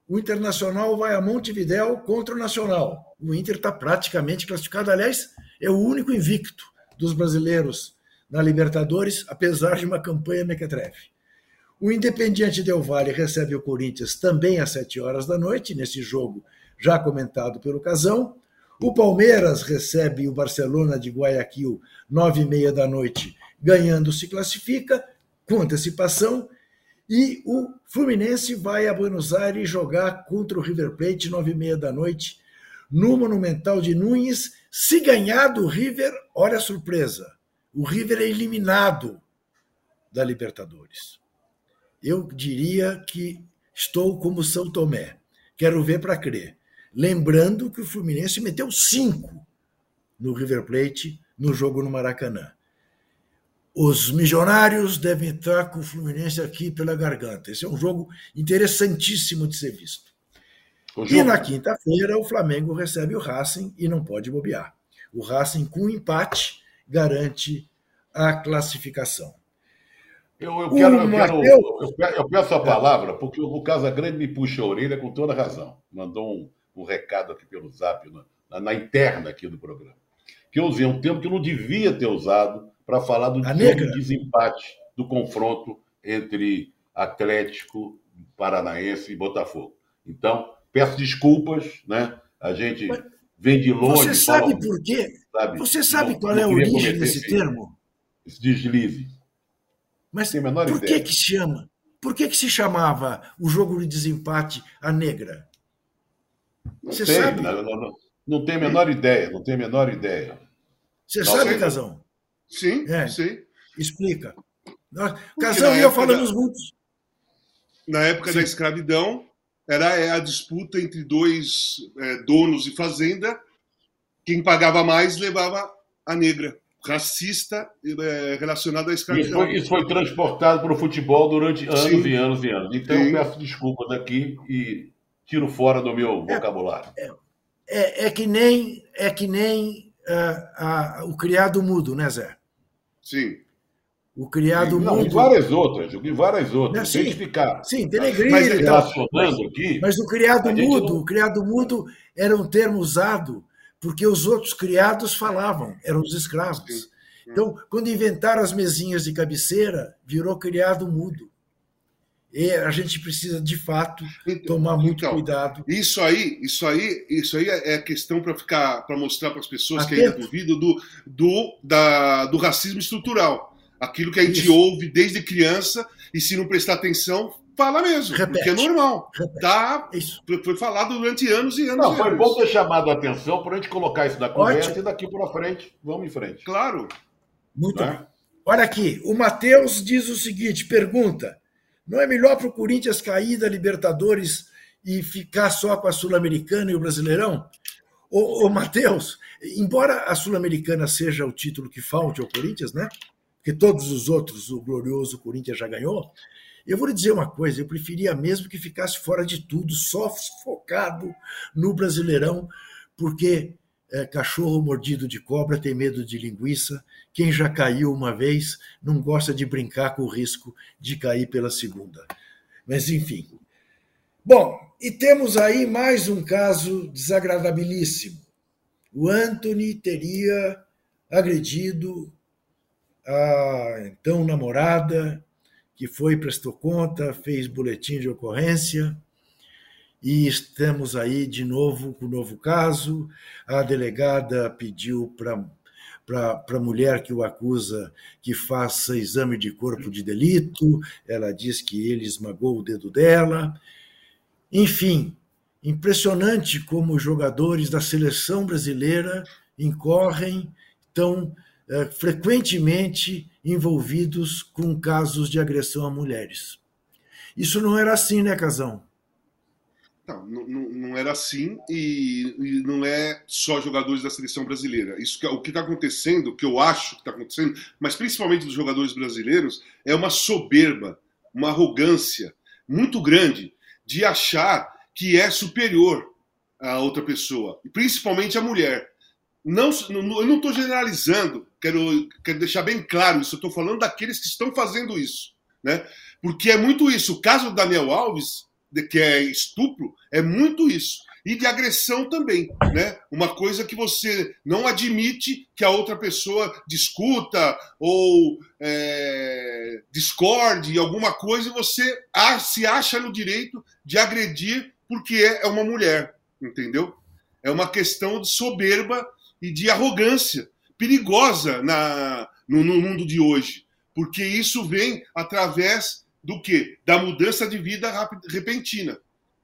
o Internacional vai a Montevidéu contra o Nacional. O Inter está praticamente classificado, aliás, é o único invicto dos brasileiros na Libertadores, apesar de uma campanha mequetrefe. O Independiente Del Valle recebe o Corinthians também às 7 horas da noite, nesse jogo já comentado pelo Casão. O Palmeiras recebe o Barcelona de Guayaquil, nove e meia da noite, ganhando se classifica, com antecipação. E o Fluminense vai a Buenos Aires jogar contra o River Plate, nove e meia da noite, no Monumental de Nunes. Se ganhar do River, olha a surpresa, o River é eliminado da Libertadores. Eu diria que estou como São Tomé. Quero ver para crer. Lembrando que o Fluminense meteu cinco no River Plate no jogo no Maracanã. Os milionários devem entrar com o Fluminense aqui pela garganta. Esse é um jogo interessantíssimo de ser visto. E na quinta-feira, o Flamengo recebe o Racing e não pode bobear. O Racing, com empate, garante a classificação. Eu, eu, quero, eu, quero, eu, peço a palavra porque o Casagrande me puxa a orelha com toda razão. Mandou um, um recado aqui pelo zap, na, na, interna aqui do programa. Que eu usei um tempo que eu não devia ter usado para falar do de desempate do confronto entre Atlético Paranaense e Botafogo. Então, peço desculpas, né? A gente Mas vem de longe. Você sabe fala, por quê? Sabe? Você sabe não, qual é a origem desse termo? Esse deslize. Mas por que que chama? Por que que se chamava o jogo de desempate a negra? Não Você sei, sabe? Não, não, não, tem a menor ideia, não tem a menor ideia. Você não sabe, sei. Casão? Sim, é. sim. Explica. Casão e eu falamos da... juntos. Na época sim. da escravidão, era é, a disputa entre dois é, donos de fazenda. Quem pagava mais levava a negra racista é, relacionado à escravidão. Isso foi, isso foi transportado para o futebol durante anos Sim. e anos e anos. Então Sim. eu peço desculpas aqui e tiro fora do meu é, vocabulário. É, é, é, que nem, é que nem uh, uh, o criado mudo, né, Zé? Sim. O criado Não, mudo. E várias outras, e várias outras. Sim, ficar. Sim, Telegrini. Mas, relacionando aqui. Mas o criado mudo, não... o criado mudo era um termo usado porque os outros criados falavam, eram os escravos. Então, quando inventaram as mesinhas de cabeceira, virou criado mudo. E a gente precisa, de fato, então, tomar muito então, cuidado. Isso aí, isso aí, isso aí é questão para ficar, para mostrar para as pessoas Atento. que ainda duvidam do, do, da, do racismo estrutural. Aquilo que a gente isso. ouve desde criança, e se não prestar atenção, fala mesmo, Repete. porque é normal. Repete. Tá, Isso. foi falado durante anos e anos Não, e foi anos. bom ter chamado a atenção para a gente colocar isso na conversa Ótimo. e daqui para frente, vamos em frente. Claro. Muito Né? bem. Olha aqui, o Matheus diz o seguinte: pergunta: não é melhor para o Corinthians cair da Libertadores e ficar só com a Sul-Americana e o Brasileirão? Ô, ô Matheus, embora a Sul-Americana seja o título que falte ao Corinthians, né? Porque todos os outros, o glorioso Corinthians já ganhou. Eu vou lhe dizer uma coisa: eu preferia mesmo que ficasse fora de tudo, só focado no Brasileirão, porque é, cachorro mordido de cobra tem medo de linguiça. Quem já caiu uma vez não gosta de brincar com o risco de cair pela segunda. Mas, enfim. Bom, e temos aí mais um caso desagradabilíssimo. O Anthony teria agredido a então namorada, que foi, prestou conta, fez boletim de ocorrência. E estamos aí de novo com o novo caso. A delegada pediu para a mulher que o acusa que faça exame de corpo de delito. Ela diz que ele esmagou o dedo dela. Enfim, impressionante como os jogadores da seleção brasileira incorrem tão é, frequentemente envolvidos com casos de agressão a mulheres. Isso não era assim, né, Casão? Não, não, não era assim e, e, não é só jogadores da seleção brasileira. Isso que, o que está acontecendo, o que eu acho que está acontecendo, mas principalmente dos jogadores brasileiros, é uma soberba, uma arrogância muito grande de achar que é superior a outra pessoa, principalmente a mulher. Não, não eu não estou generalizando, quero, quero deixar bem claro isso, eu estou falando daqueles que estão fazendo isso. Né? Porque é muito isso. O caso do Daniel Alves que é estupro, é muito isso. E de agressão também, né? Uma coisa que você não admite que a outra pessoa discuta ou é, discorde alguma coisa e você se acha no direito de agredir porque é uma mulher, entendeu? É uma questão de soberba e de arrogância perigosa na, no, no mundo de hoje, porque isso vem através do que? Da mudança de vida repentina,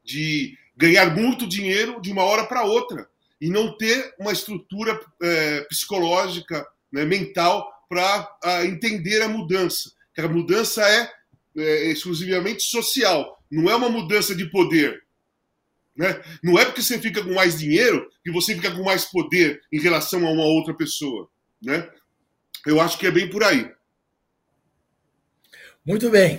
de ganhar muito dinheiro de uma hora para outra e não ter uma estrutura é, psicológica, né, mental para entender a mudança. Que a mudança é, é, exclusivamente social, não é uma mudança de poder. Né? Não é porque você fica com mais dinheiro que você fica com mais poder em relação a uma outra pessoa. Né? Eu acho que é bem por aí. Muito bem.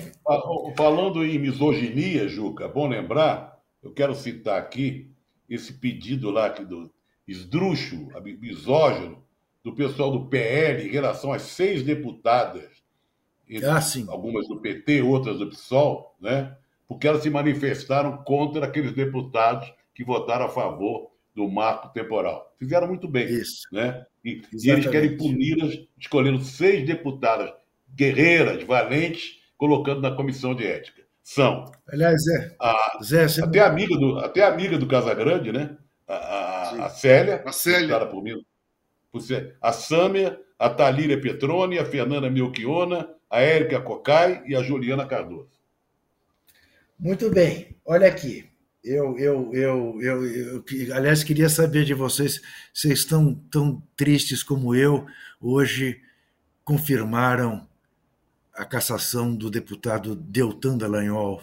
Falando em misoginia, Juca, bom lembrar, eu quero citar aqui esse pedido lá do esdrúxulo, misógino, do pessoal do PL em relação às seis deputadas, ah, algumas do PT, outras do PSOL, né? porque elas se manifestaram contra aqueles deputados que votaram a favor do marco temporal. Fizeram muito bem. Isso. Né? E, e eles querem puni-las, escolhendo seis deputadas guerreiras, valentes, colocando na comissão de ética. São. Aliás, Zé. A, Zé você até, amiga do, até amiga do Casagrande, né? A, a, a Célia. A Célia. Por mim, por ser, a Sâmia, a Talíria Petroni, a Fernanda Melchiona, a Érica Cocai e a Juliana Cardoso. Muito bem. Olha aqui. Eu, eu, eu, eu, eu, aliás, queria saber de vocês, vocês estão tão tristes como eu, hoje confirmaram a cassação do deputado Deltan Dallagnol,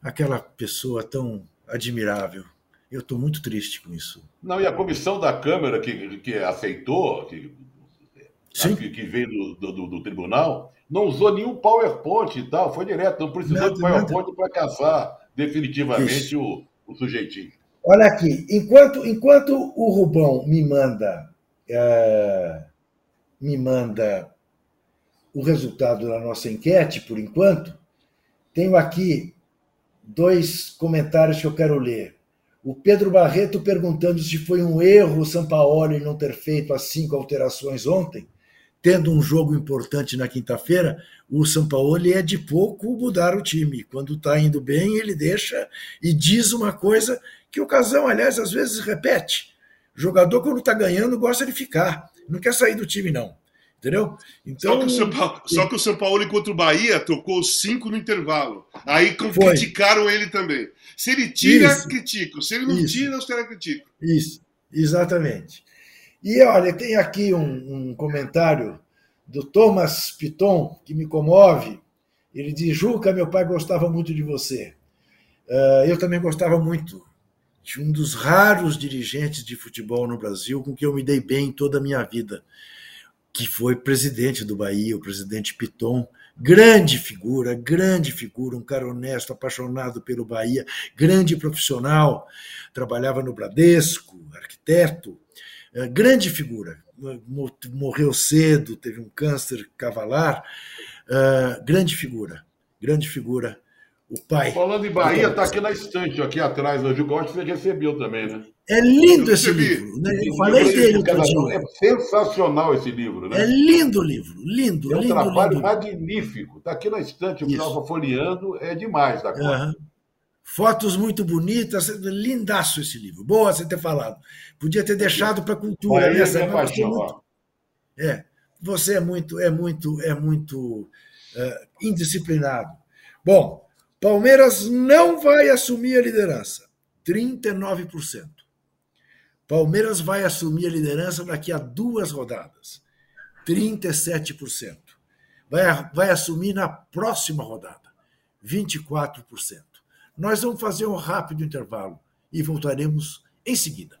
aquela pessoa tão admirável. Eu estou muito triste com isso. Não, e a comissão da Câmara que, que aceitou, que, Sim. que, que veio do, do, do, tribunal, não usou nenhum PowerPoint e tal, foi direto, não precisou nada, de PowerPoint para caçar definitivamente o, o sujeitinho. Olha aqui, enquanto, enquanto o Rubão me manda, é, me manda o resultado da nossa enquete, por enquanto, tenho aqui dois comentários que eu quero ler. O Pedro Barreto perguntando se foi um erro o Sampaoli não ter feito as cinco alterações ontem, tendo um jogo importante na quinta-feira, o Sampaoli é de pouco mudar o time. Quando está indo bem, ele deixa e diz uma coisa que o Casão, aliás, às vezes repete. O jogador, quando está ganhando, gosta de ficar, não quer sair do time, não. Entendeu? Então, só, que o São Paulo, só que o São Paulo contra o Bahia trocou cinco no intervalo. Aí foi. criticaram ele também. Se ele tira, Isso. criticam. Se ele não Isso. tira, os caras criticam. Isso, exatamente. E olha, tem aqui um, um comentário do Thomas Piton que me comove. Ele diz: Juca, meu pai gostava muito de você. Uh, eu também gostava muito de um dos raros dirigentes de futebol no Brasil com que eu me dei bem toda a minha vida que foi presidente do Bahia, o presidente Piton, grande figura, grande figura, um cara honesto, apaixonado pelo Bahia, grande profissional, trabalhava no Bradesco, arquiteto, eh, grande figura, morreu cedo, teve um câncer cavalar, eh, grande figura, grande figura o pai. Falando em Bahia, está aqui na estante, aqui atrás, hoje o Gosto você recebeu também, né? É lindo esse livro. Né? Eu falei dele É sensacional esse livro, né? É lindo o livro, lindo. É um lindo, trabalho lindo. magnífico. Está aqui na estante, eu estava folheando, é demais da conta. Uhum. Fotos muito bonitas, lindaço esse livro. Boa você ter falado. Podia ter deixado para a cultura. Bahia nessa, é, paixão, muito... é, você é muito, é muito, é muito uh, indisciplinado. Bom, Palmeiras não vai assumir a liderança. 39%. Palmeiras vai assumir a liderança daqui a duas rodadas. 37%. Vai, vai assumir na próxima rodada. 24%. Nós vamos fazer um rápido intervalo e voltaremos em seguida.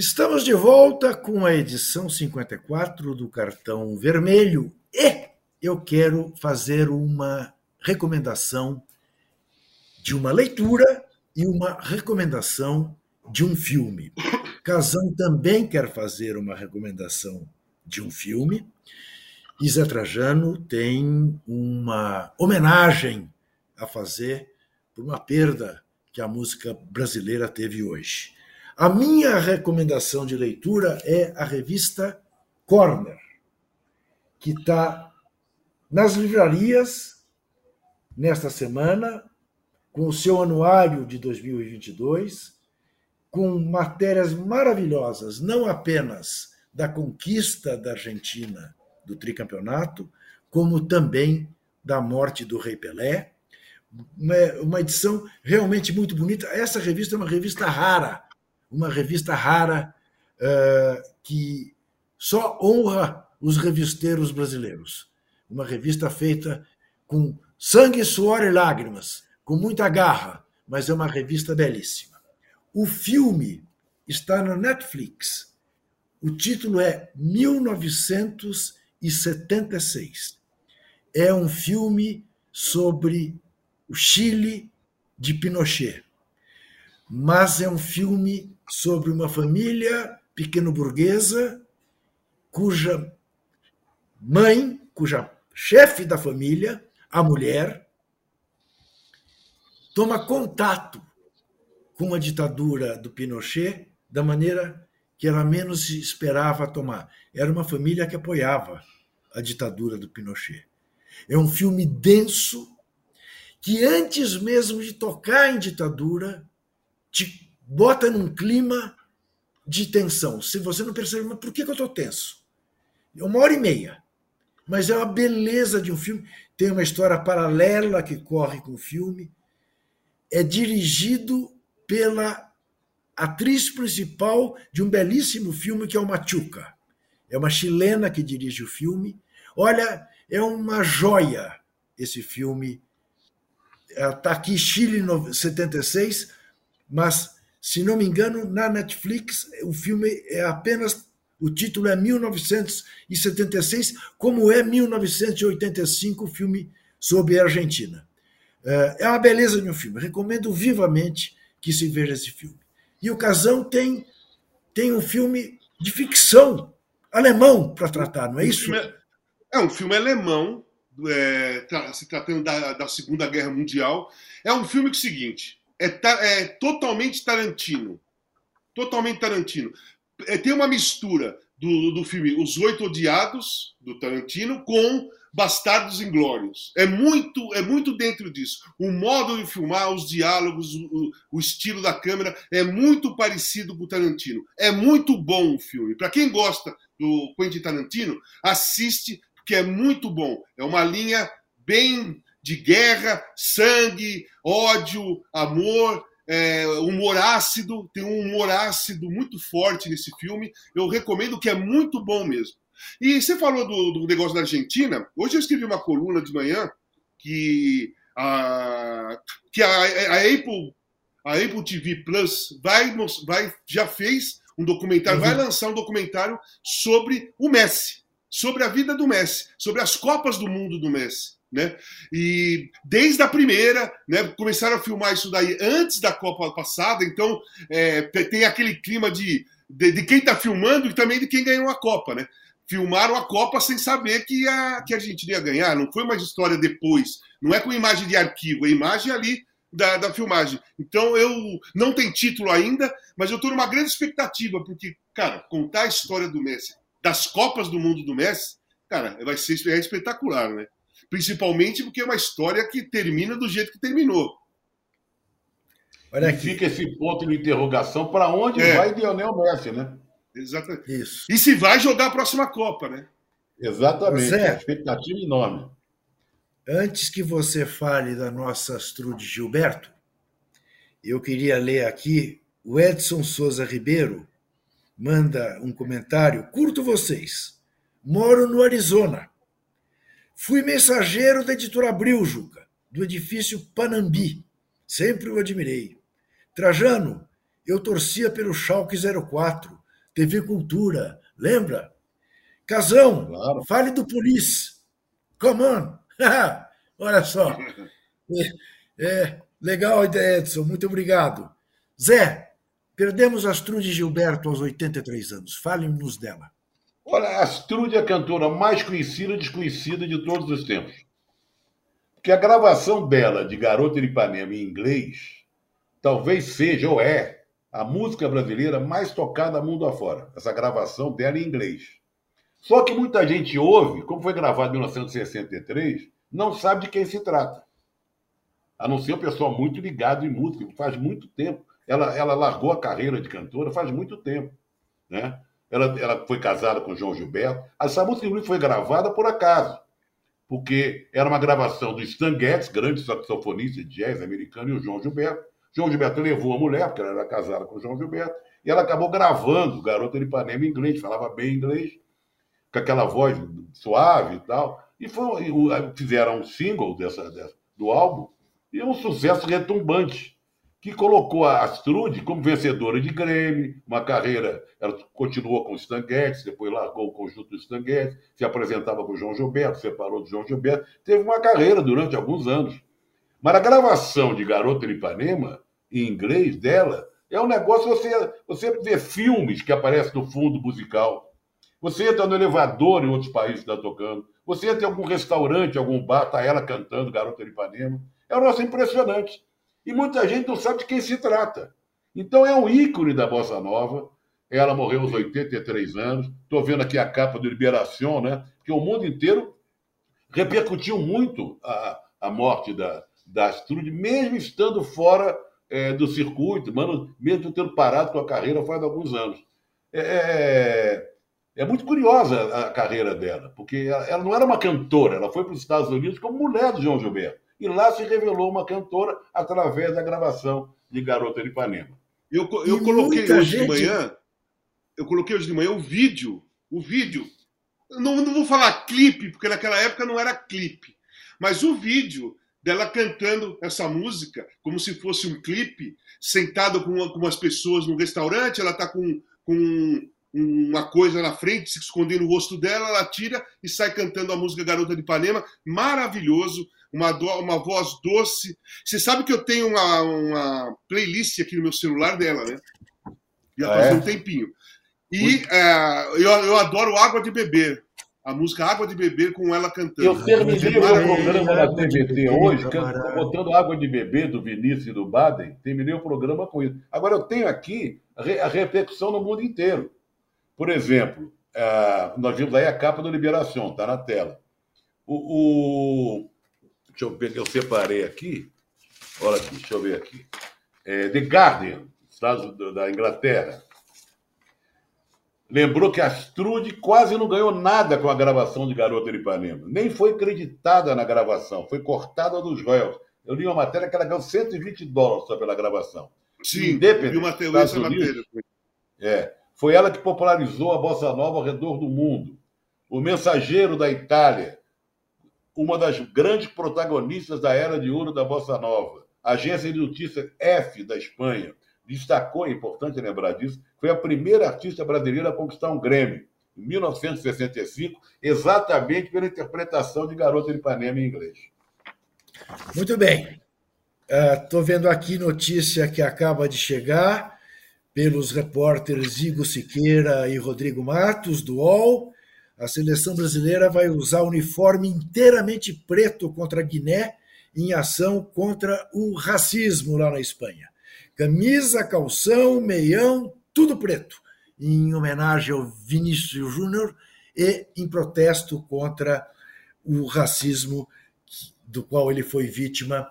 Estamos de volta com a edição 54 do Cartão Vermelho e eu quero fazer uma recomendação de uma leitura e uma recomendação de um filme. Casão também quer fazer uma recomendação de um filme. E Zé Trajano tem uma homenagem a fazer por uma perda que a música brasileira teve hoje. A minha recomendação de leitura é a revista Corner, que está nas livrarias nesta semana, com o seu anuário de 2022, com matérias maravilhosas, não apenas da conquista da Argentina do tricampeonato, como também da morte do Rei Pelé. Uma, edição realmente muito bonita. Essa revista é uma revista rara uma revista rara uh, que só honra os revisteiros brasileiros. Uma revista feita com sangue, suor e lágrimas, com muita garra, mas é uma revista belíssima. O filme está na Netflix. O título é 1976. É um filme sobre o Chile de Pinochet. Mas é um filme sobre uma família pequeno-burguesa cuja mãe, cuja chefe da família, a mulher, toma contato com a ditadura do Pinochet da maneira que ela menos esperava tomar. Era uma família que apoiava a ditadura do Pinochet. É um filme denso que, antes mesmo de tocar em ditadura, te bota num clima de tensão. Se você não percebe, mas por que, eu estou tenso? É uma hora e meia. Mas é uma beleza de um filme. Tem uma história paralela que corre com o filme. É dirigido pela atriz principal de um belíssimo filme que é o Machuca. É uma chilena que dirige o filme. Olha, é uma joia esse filme. Está aqui Chile 76, mas se não me engano, na Netflix, o filme é apenas. O título é 1976, como é 1985, o filme sobre a Argentina. É uma beleza de um filme. Recomendo vivamente que se veja esse filme. E o Casão tem, tem um filme de ficção alemão para tratar, não é isso? É, é um filme alemão, é, se tratando da, da, Segunda Guerra Mundial. É um filme que é o seguinte: é, é totalmente Tarantino. Totalmente Tarantino. É, tem uma mistura do, do filme Os Oito Odiados, do Tarantino, com Bastardos Inglórios. É muito, é muito dentro disso. O modo de filmar, os diálogos, o, o estilo da câmera é muito parecido com o Tarantino. É muito bom o filme. Para quem gosta do Quentin Tarantino, assiste, porque é muito bom. É uma linha bem de guerra, sangue, ódio, amor, é, humor ácido. Tem um humor ácido muito forte nesse filme. Eu recomendo que é muito bom mesmo. E você falou do, do negócio da Argentina. Hoje eu escrevi uma coluna de manhã que a, que a, a Apple a Apple TV Plus vai, vai já fez um documentário, uhum. vai lançar um documentário sobre o Messi, sobre a vida do Messi, sobre as Copas do Mundo do Messi. Né? E desde a primeira, né, começaram a filmar isso daí antes da Copa passada, então é, tem aquele clima de, de, de quem está filmando e também de quem ganhou a Copa. Né? filmaram a Copa sem saber que a, que a gente ia ganhar. Não foi uma história depois. Não é com imagem de arquivo, é imagem ali da, da filmagem. Então eu não tem título ainda, mas eu estou numa grande expectativa, porque, cara, contar a história do Messi, das Copas do Mundo do Messi, cara, vai ser é espetacular, né? Principalmente porque é uma história que termina do jeito que terminou. Olha aqui. E fica esse ponto de interrogação para onde é. vai Lionel Messi, né? Exatamente. Isso. E se vai jogar a próxima Copa, né? Exatamente. Zé, expectativa enorme. Antes que você fale da nossa Astrude Gilberto, eu queria ler aqui o Edson Souza Ribeiro manda um comentário. Curto vocês. Moro no Arizona. Fui mensageiro da editora Abril, Juca, do edifício Panambi. Sempre o admirei. Trajano, eu torcia pelo Schalke 04 TV Cultura, lembra? Casão, claro. fale do. Come on. Olha só. É, é, legal a ideia, Edson. Muito obrigado. Zé, perdemos Astrude Gilberto aos 83 anos. Fale-nos dela. Olha, Astrude é a cantora mais conhecida e desconhecida de todos os tempos. Porque a gravação dela de Garota de Ipanema em inglês talvez seja ou é a música brasileira mais tocada mundo afora. Essa gravação dela em inglês. Só que muita gente ouve, como foi gravado em 1963, não sabe de quem se trata. A não ser o pessoal muito ligado em música, faz muito tempo. Ela, ela largou a carreira de cantora faz muito tempo. Né? Ela, ela foi casada com João Gilberto. Essa música, inclusive, foi gravada por acaso, porque era uma gravação do Stan Getz, grande saxofonista de jazz americano, e o João Gilberto. João Gilberto levou a mulher, porque ela era casada com o João Gilberto, e ela acabou gravando Garota de Ipanema em inglês, falava bem inglês, com aquela voz suave e tal. E foi, fizeram um single dessa, dessa, do álbum, e um sucesso retumbante, que colocou a Astrude como vencedora de Grêmio, uma carreira, ela continuou com o Stan Getz, depois largou o conjunto do Stan Getz, se apresentava com o João Gilberto, separou do João Gilberto, teve uma carreira durante alguns anos. Mas a gravação de Garota de Ipanema, em inglês dela, é um negócio, você, você vê filmes que aparecem no fundo musical. Você entra no elevador em outros países está tocando. Você entra em algum restaurante, algum bar, está ela cantando Garota de Ipanema. É um negócio impressionante. E muita gente não sabe de quem se trata. Então é um ícone da Bossa Nova. Ela morreu aos 83 anos. Estou vendo aqui a capa do Liberação, né? Que o mundo inteiro repercutiu muito a, a morte da, da Astrude, mesmo estando fora é, do circuito, mano, mesmo tendo parado com a carreira faz alguns anos. É, é, é muito curiosa a carreira dela, porque ela, ela não era uma cantora, ela foi para os Estados Unidos como mulher do João Gilberto. E lá se revelou uma cantora através da gravação de Garota de Ipanema. Eu, eu coloquei hoje gente... de manhã, eu coloquei hoje de manhã o vídeo, o vídeo. Não, não vou falar clipe, porque naquela época não era clipe, mas o vídeo dela cantando essa música como se fosse um clipe, sentada com, com umas pessoas no restaurante, ela está com, com, uma coisa na frente, se esconder no rosto dela, ela tira e sai cantando a música Garota de Ipanema, maravilhoso, uma, do, uma voz doce. Você sabe que eu tenho uma, uma playlist aqui no meu celular dela, né? Já ah, faz é? um tempinho. E é, eu, eu adoro Água de Beber. A música Água de Beber com ela cantando. Eu terminei o meu programa na TVT hoje, botando Água de Beber do Vinícius e do Baden. Terminei o programa com isso. Agora eu tenho aqui a repercussão no mundo inteiro. Por exemplo, uh, nós vimos aí a capa do Liberação, está na tela. O, o, Deixa eu ver que eu separei aqui. Olha aqui, deixa eu ver aqui. É, The Guardian, Estados da Inglaterra, lembrou que Astrude quase não ganhou nada com a gravação de Garota de Ipanema. Nem foi creditada na gravação, foi cortada dos réus. Eu li uma matéria que ela ganhou 120 dólares só pela gravação. Sim, vi uma teoria matéria. É. Foi ela que popularizou a bossa nova ao redor do mundo. O mensageiro da Itália, uma das grandes protagonistas da era de ouro da bossa nova. A agência de notícias F da Espanha destacou, é importante lembrar disso, foi a primeira artista brasileira a conquistar um Grêmio, em 1965, exatamente pela interpretação de Garota de Ipanema em inglês. Muito bem. Estou uh, vendo aqui notícia que acaba de chegar pelos repórteres Igor Siqueira e Rodrigo Matos, do UOL. A seleção brasileira vai usar uniforme inteiramente preto contra a Guiné em ação contra o racismo lá na Espanha. Camisa, calção, meião, tudo preto, em homenagem ao Vinícius Júnior e em protesto contra o racismo do qual ele foi vítima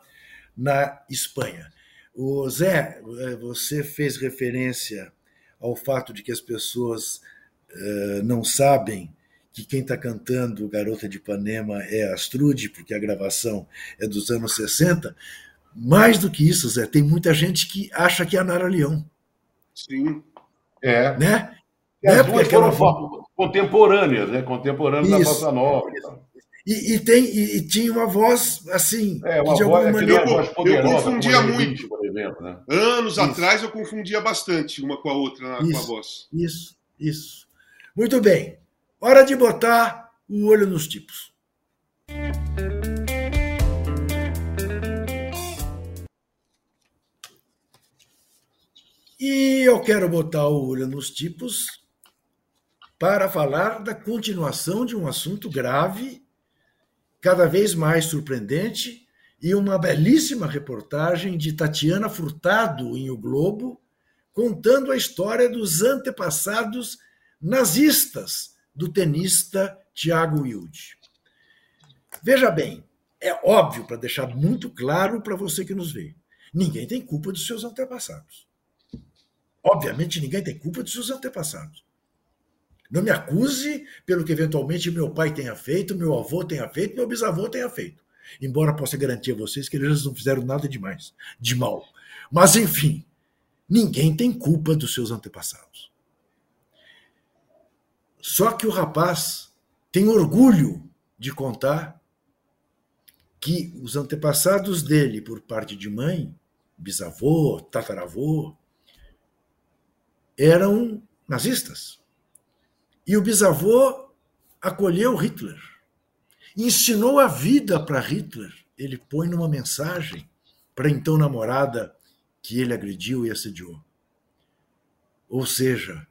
na Espanha. O Zé, eh, você fez referência ao fato de que as pessoas uh, não sabem que quem está cantando Garota de Ipanema é Astrude, porque a gravação é dos anos 60. Mais do que isso, Zé, tem muita gente que acha que é a Nara Leão. Sim. É. Né? E as duas foram aquela... contemporâneas, né? Contemporâneas da Bossa Nova. E, e, tem, e, e, tinha uma voz assim. É, uma de voz, alguma maneira. Voz poderosa, eu confundia muito. por exemplo, né? Anos isso. atrás eu confundia bastante uma com a outra na, isso, com a voz. Isso, isso. Muito bem. Hora de botar o olho nos tipos. E eu quero botar o olho nos tipos para falar da continuação de um assunto grave cada vez mais surpreendente e uma belíssima reportagem de Tatiana Furtado em O Globo, contando a história dos antepassados nazistas do tenista Tiago Wilde. Veja bem, é óbvio para deixar muito claro para você que nos vê: ninguém tem culpa dos seus antepassados. Obviamente, ninguém tem culpa dos seus antepassados. Não me acuse pelo que eventualmente meu pai tenha feito, meu avô tenha feito, meu bisavô tenha feito. Embora possa garantir a vocês que eles não fizeram nada demais, de mal. Mas, enfim, ninguém tem culpa dos seus antepassados. Só que o rapaz tem orgulho de contar que os antepassados dele, por parte de mãe, bisavô, tataravô, eram nazistas. E o bisavô acolheu Hitler, ensinou a vida para Hitler. Ele põe numa mensagem para então namorada que ele agrediu e assediou. Ou seja,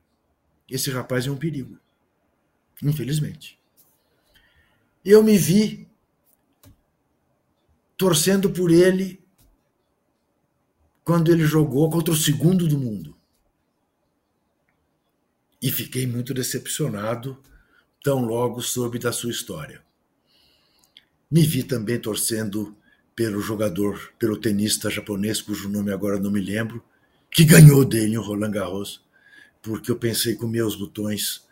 esse rapaz é um perigo, infelizmente. Eu me vi torcendo por ele quando ele jogou contra o segundo do mundo. E fiquei muito decepcionado tão logo soube da sua história. Me vi também torcendo pelo jogador, pelo tenista japonês, cujo nome agora não me lembro, que ganhou dele o Roland Garros, porque eu pensei com meus botões,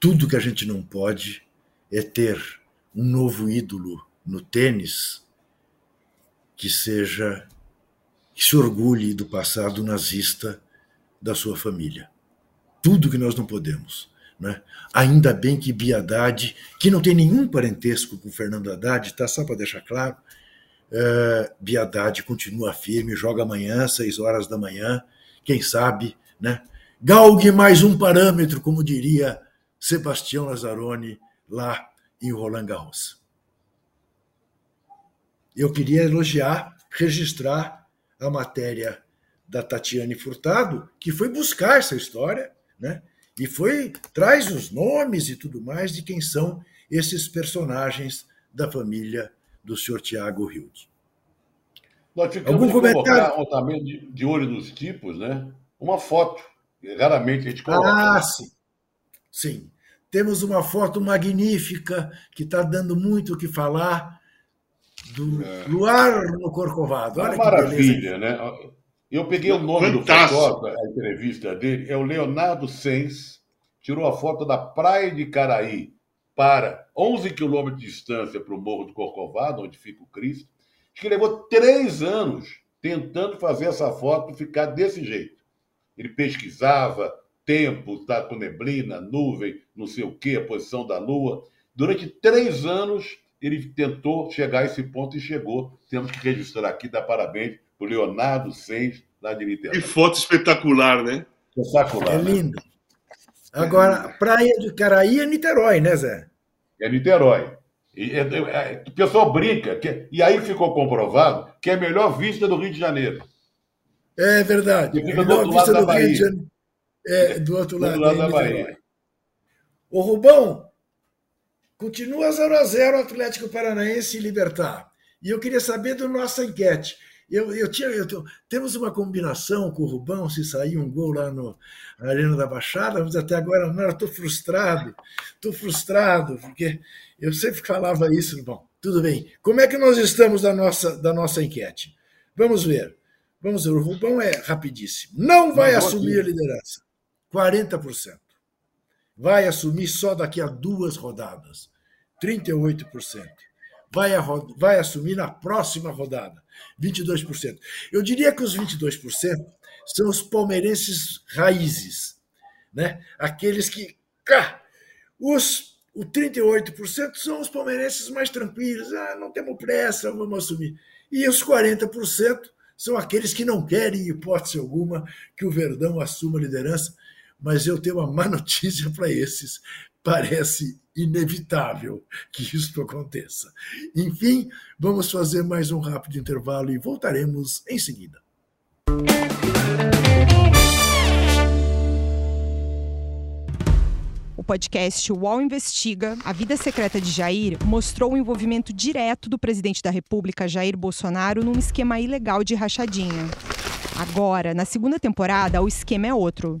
tudo que a gente não pode é ter um novo ídolo no tênis que seja que se orgulhe do passado nazista da sua família tudo que nós não podemos. Né? Ainda bem que Biadade, que não tem nenhum parentesco com Fernando Haddad, tá? só para deixar claro, uh, Biadade continua firme, joga amanhã, seis horas da manhã, quem sabe, né? galgue mais um parâmetro, como diria Sebastião Lazzaroni lá em Roland Garros. Eu queria elogiar, registrar a matéria da Tatiane Furtado, que foi buscar essa história, né? E foi traz os nomes e tudo mais de quem são esses personagens da família do senhor Tiago Hilde. Nós ficamos Algum comentário? também de, de olho nos tipos, né? Uma foto. Raramente a gente coloca. Ah, sim. Sim. Temos uma foto magnífica que está dando muito o que falar do é. Luar no Corcovado. Olha Uma maravilha, né? Eu peguei o nome Fantástico. do fotógrafo, a entrevista dele, é o Leonardo Sens, tirou a foto da Praia de Caraí para 11 quilômetros de distância para o Morro do Corcovado, onde fica o Cristo, que levou três anos tentando fazer essa foto ficar desse jeito. Ele pesquisava tempo, tá com neblina, nuvem, não sei o quê, a posição da Lua. Durante três anos ele tentou chegar a esse ponto e chegou. Temos que registrar aqui, dar parabéns para o Leonardo Seis, lá de Niterói. Que foto espetacular, né? Espetacular. É né? lindo. Agora, Praia de Caraí é Niterói, né, Zé? É Niterói. E, é, é, o pessoal brinca, que, e aí ficou comprovado que é a melhor vista do Rio de Janeiro. É verdade. fica do outro lado da Bahia. É, do outro lado, do lado da Bahia. O Rubão, continua 0 a 0 Atlético Paranaense e Libertar. E eu queria saber da nossa enquete. Eu, eu tinha, eu, temos uma combinação com o Rubão, se sair um gol lá no Arena da Baixada, mas até agora não, estou frustrado, estou frustrado, porque eu sempre falava isso. Bom, tudo bem. Como é que nós estamos da nossa, da nossa enquete? Vamos ver. Vamos ver, o Rubão é rapidíssimo. Não vai assumir a liderança. 40%. Vai assumir só daqui a duas rodadas. 38%. Vai, a, vai assumir na próxima rodada. 22%. Eu diria que os 22% são os palmeirenses raízes. Né? Aqueles que. Cá, os o 38% são os palmeirenses mais tranquilos, ah, não temos pressa, vamos assumir. E os 40% são aqueles que não querem, em hipótese alguma, que o Verdão assuma a liderança. Mas eu tenho uma má notícia para esses. Parece inevitável que isso aconteça. Enfim, vamos fazer mais um rápido intervalo e voltaremos em seguida. O podcast UOL Investiga, A Vida Secreta de Jair, mostrou o envolvimento direto do presidente da República, Jair Bolsonaro, num esquema ilegal de rachadinha. Agora, na segunda temporada, o esquema é outro.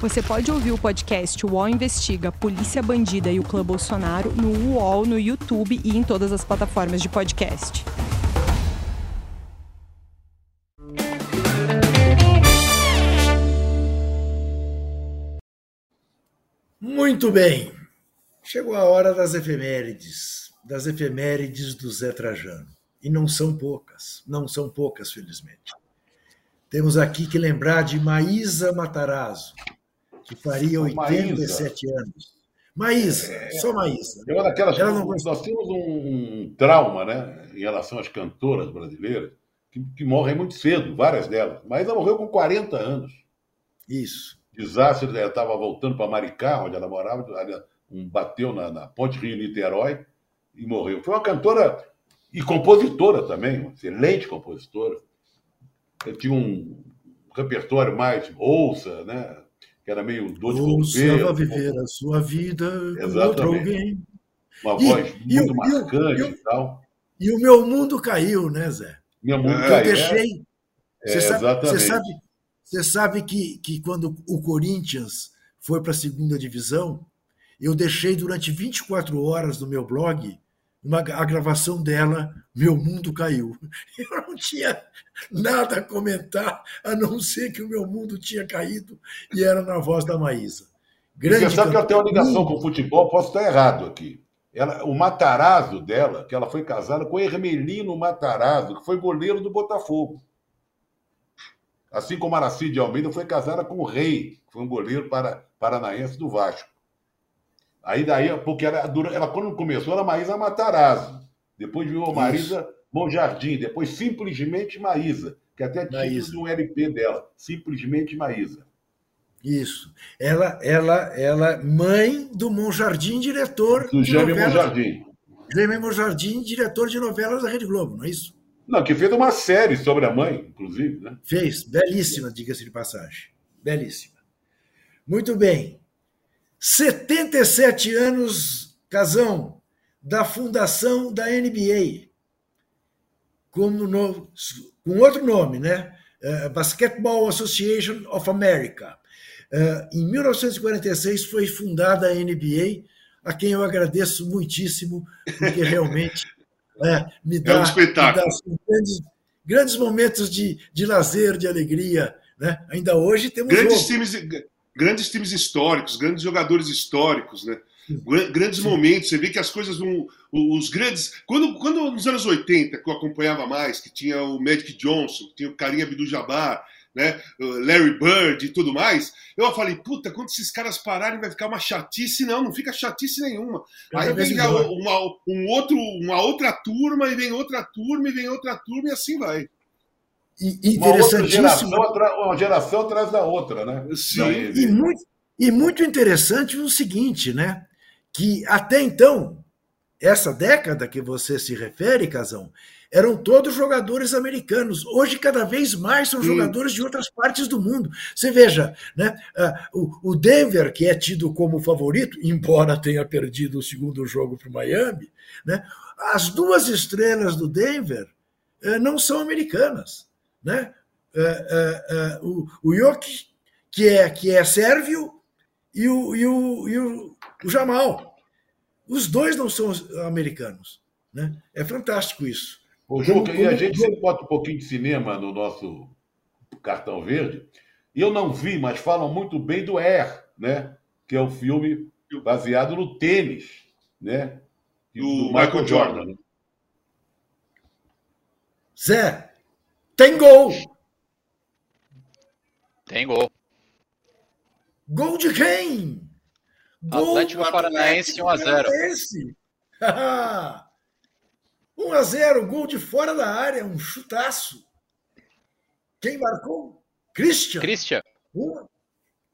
Você pode ouvir o podcast UOL Investiga Polícia Bandida e o Clã Bolsonaro no UOL, no YouTube e em todas as plataformas de podcast. Muito bem. Chegou a hora das efemérides, das efemérides do Zé Trajano. E não são poucas, não são poucas, felizmente. Temos aqui que lembrar de Maísa Matarazzo, que faria 87 Maísa. anos. Maísa, é, só Maísa. É uma daquelas não... Nós temos um trauma né, em relação às cantoras brasileiras que, que morrem muito cedo, várias delas. Maísa morreu com 40 anos. Isso. Desastre, ela estava voltando para Maricá, onde ela morava, um bateu na, na Ponte Rio-Niterói e morreu. Foi uma cantora e compositora também, uma excelente compositora. Eu tinha um repertório mais ouça, né? Que era meio dor de Ouça viver a sua vida com outro alguém. Uma e, voz muito e, marcante e, e, tal. E o meu mundo caiu, né, Zé? Meu mundo eu caiu. Deixei. É, você, sabe, você sabe, você sabe que, que quando o Corinthians foi para a segunda divisão, eu deixei durante 24 horas no meu blog uma, a gravação dela, Meu Mundo Caiu. Eu não tinha nada a comentar, a não ser que o meu mundo tinha caído e era na voz da Maísa. Grande Você sabe que ela tem uma ligação com o futebol, posso estar errado aqui. Ela, o Matarazzo dela, que ela foi casada com Hermelino Matarazzo, que foi goleiro do Botafogo. Assim como Aracide Almeida foi casada com o Rei, que foi um goleiro para, paranaense do Vasco. Aí daí, porque ela, ela quando começou era Maísa Matarazzo. Depois virou Marisa Monjardim. Depois simplesmente Maísa, que até tinha um LP dela. Simplesmente Maísa. Isso. Ela, ela, ela, mãe do Monjardim, diretor. Do Jaime Monjardim. Jaime Monjardim, diretor de novelas da Rede Globo, não é isso? Não, que fez uma série sobre a mãe, inclusive, né? Fez, belíssima, diga-se de passagem. Belíssima. Muito bem. 77 anos, Casão, da fundação da NBA. Como no, com outro nome, né? Uh, Basketball Association of America. Uh, em 1946 foi fundada a NBA, a quem eu agradeço muitíssimo, porque realmente é, me dá, é um espetáculo. Dá, assim, grandes, grandes, momentos de, de lazer, de alegria. Né? Ainda hoje temos. Grandes times, grandes times históricos, grandes jogadores históricos, né? Grandes momentos, você vê que as coisas vão. Os grandes. Quando, quando nos anos 80, que eu acompanhava mais, que tinha o Magic Johnson, tinha o Karim Abdul-Jabbar, né, Larry Bird e tudo mais, eu falei, puta, quando esses caras pararem vai ficar uma chatice. Não, não fica chatice nenhuma. Aí vem uma, um outro, uma outra turma, e vem outra turma, e vem outra turma, e assim vai. E, interessantíssimo. Uma, geração, uma geração atrás da outra, né? Sim. E muito, e muito interessante o seguinte, né? Que até então, essa década que você se refere, Casão, eram todos jogadores americanos. Hoje, cada vez mais, são jogadores de outras partes do mundo. Você veja, né, o Denver, que é tido como favorito, embora tenha perdido o segundo jogo para o Miami, né, as duas estrelas do Denver eh, não são americanas. Né? Eh, eh, o, o Jokic, que é, que é sérvio, e o, e o, e o, o Jamal. Os dois não são americanos. Né? É fantástico isso. O Juca, e a gente sempre bota um pouquinho de cinema no nosso cartão verde. Eu não vi, mas falam muito bem do Air, né? Que é um filme baseado no tênis, né? Do, do Michael, Michael Jordan. Jordan. Zé, tem gol! Tem gol. Gol de quem? Gol Atlético Paranaense 1x0. 1 a 0 gol de fora da área, um chutaço. Quem marcou? Christian. Christian. Um,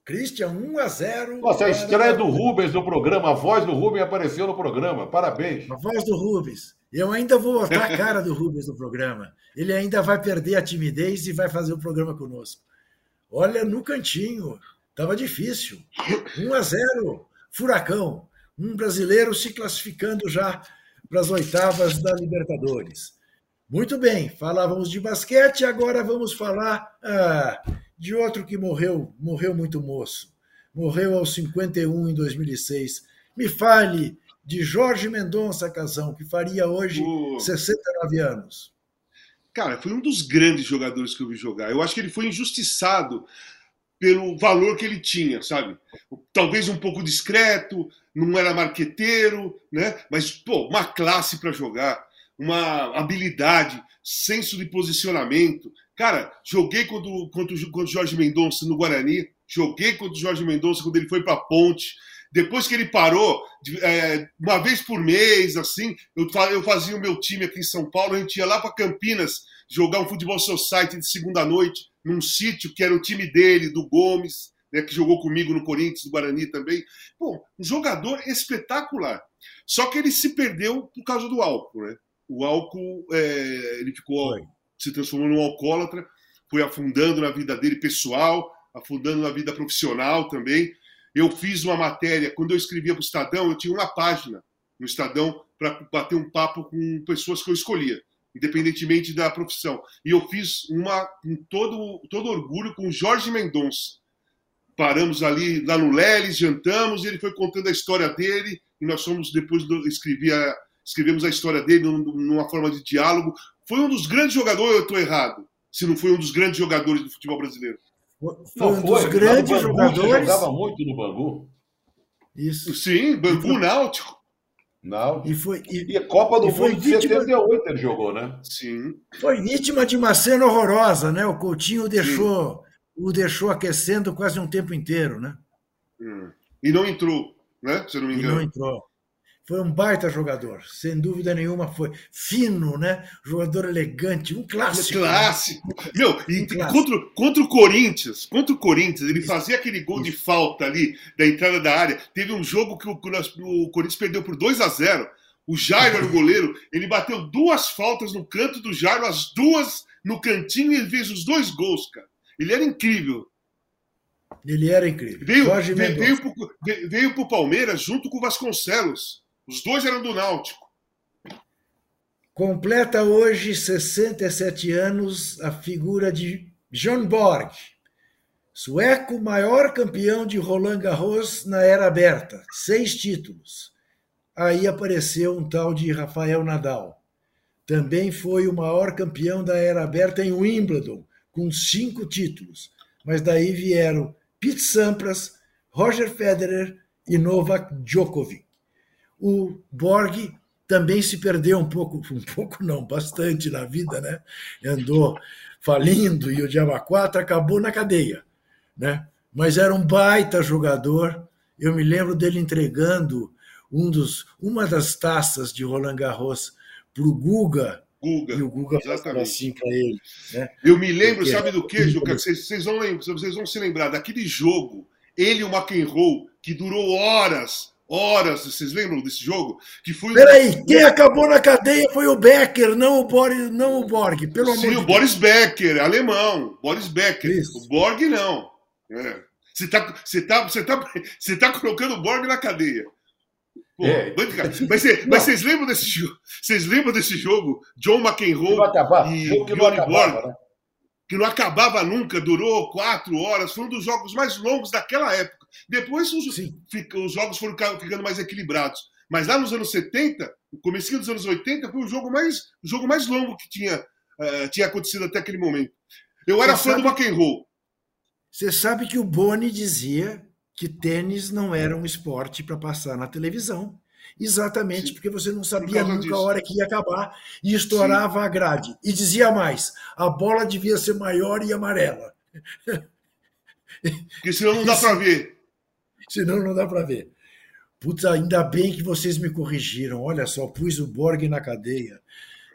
Christian, 1 a 0. Nossa, a estreia do Rubens no programa, a voz do Rubens apareceu no programa. Parabéns. A voz do Rubens. Eu ainda vou botar a cara do Rubens no programa. Ele ainda vai perder a timidez e vai fazer o programa conosco. Olha, no cantinho, estava difícil. 1 a 0, furacão. Um brasileiro se classificando já para as oitavas da Libertadores. Muito bem, falávamos de basquete, agora vamos falar ah, de outro que morreu, morreu muito moço. Morreu aos 51 em 2006. Me fale de Jorge Mendonça Casão, que faria hoje uh. 69 anos. Cara, foi um dos grandes jogadores que eu vi jogar. Eu acho que ele foi injustiçado pelo valor que ele tinha, sabe? Talvez um pouco discreto, não era marqueteiro, né? Mas, pô, uma classe para jogar, uma habilidade, senso de posicionamento. Cara, joguei contra, contra, contra o Jorge Mendonça no Guarani, joguei contra o Jorge Mendonça quando ele foi para a Ponte. Depois que ele parou, é, uma vez por mês, assim, eu, eu fazia o meu time aqui em São Paulo, a gente ia lá para Campinas jogar um futebol society de segunda noite num sítio que era o time dele, do Gomes, né, que jogou comigo no Corinthians, do Guarani também. Bom, um jogador espetacular. Só que ele se perdeu por causa do álcool, né? O álcool, é, ele ficou, se transformou num alcoólatra, foi afundando na vida dele pessoal, afundando na vida profissional também. Eu fiz uma matéria, quando eu escrevia para o Estadão, eu tinha uma página no Estadão para bater um papo com pessoas que eu escolhia independentemente da profissão. E eu fiz uma com todo, todo orgulho com o Jorge Mendonça. Paramos ali lá no Leles, jantamos, e ele foi contando a história dele, e nós fomos, depois do, escrevi, a, escrevemos a história dele numa forma de diálogo. Foi um dos grandes jogadores, eu estou errado, se não foi um dos grandes jogadores do futebol brasileiro. Foi um dos foi, grandes jogadores. jogava muito no Bangu. Isso. Sim, Bangu foi... Náutico. Não. E, foi, e, e a Copa do Mundo de vítima... 78 ele jogou, né? Sim. Foi vítima de uma cena horrorosa, né? O Coutinho deixou, o deixou aquecendo quase um tempo inteiro, né? Hum. E não entrou, né? Se não me engano. E não entrou. Foi um baita jogador, sem dúvida nenhuma foi. Fino, né? Jogador elegante, um clássico. Clássico. Meu, e um clássico. Contra, contra o Corinthians, contra o Corinthians, ele fazia aquele gol de falta ali da entrada da área. Teve um jogo que o, o Corinthians perdeu por 2 a 0 O Jairo era o goleiro, ele bateu duas faltas no canto do Jairo, as duas no cantinho e ele fez os dois gols, cara. Ele era incrível. Ele era incrível. Veio, veio, veio, pro, veio pro Palmeiras junto com o Vasconcelos. Os dois eram do Náutico. Completa hoje 67 anos a figura de John Borg, sueco maior campeão de Roland Garros na era aberta, seis títulos. Aí apareceu um tal de Rafael Nadal. Também foi o maior campeão da era aberta em Wimbledon, com cinco títulos. Mas daí vieram Pete Sampras, Roger Federer e Novak Djokovic o Borg também se perdeu um pouco, um pouco não, bastante na vida, né? Andou falindo e o Diaba 4 acabou na cadeia, né? Mas era um baita jogador. Eu me lembro dele entregando um dos, uma das taças de Roland Garros para o Guga, Guga. E o Guga falou assim para ele. Né? Eu me lembro, Porque... sabe do que, Juca? Vocês, vocês, vão lembrar, vocês vão se lembrar daquele jogo, ele e o McEnroe, que durou horas horas. Vocês lembram desse jogo? Que foi. Peraí, quem acabou na cadeia foi o Becker, não o Boris, não o Borg. Pelo Sim, amor o de Boris. Becker, alemão. Boris Becker. Isso. O Borg não. É. Você está você tá, você tá, você tá colocando o Borg na cadeia. Pô, é. mas, mas, vocês lembram desse jogo? Vocês lembram desse jogo? John McEnroe e Bjorn Borg? Né? Que não acabava nunca, durou quatro horas. Foi um dos jogos mais longos daquela época. Depois os, os jogos foram ficando mais equilibrados. Mas lá nos anos 70, no começo dos anos 80, foi o jogo mais, o jogo mais longo que tinha, uh, tinha acontecido até aquele momento. Eu era Você fã sabe, do McEnroe. Você sabe que o Boni dizia que tênis não era um esporte para passar na televisão. Exatamente, Sim. porque você não sabia nunca disso. a hora que ia acabar e estourava Sim. a grade. E dizia mais: a bola devia ser maior e amarela. Porque senão não dá para ver senão não dá para ver. Putz, ainda bem que vocês me corrigiram. Olha só, pus o Borg na cadeia.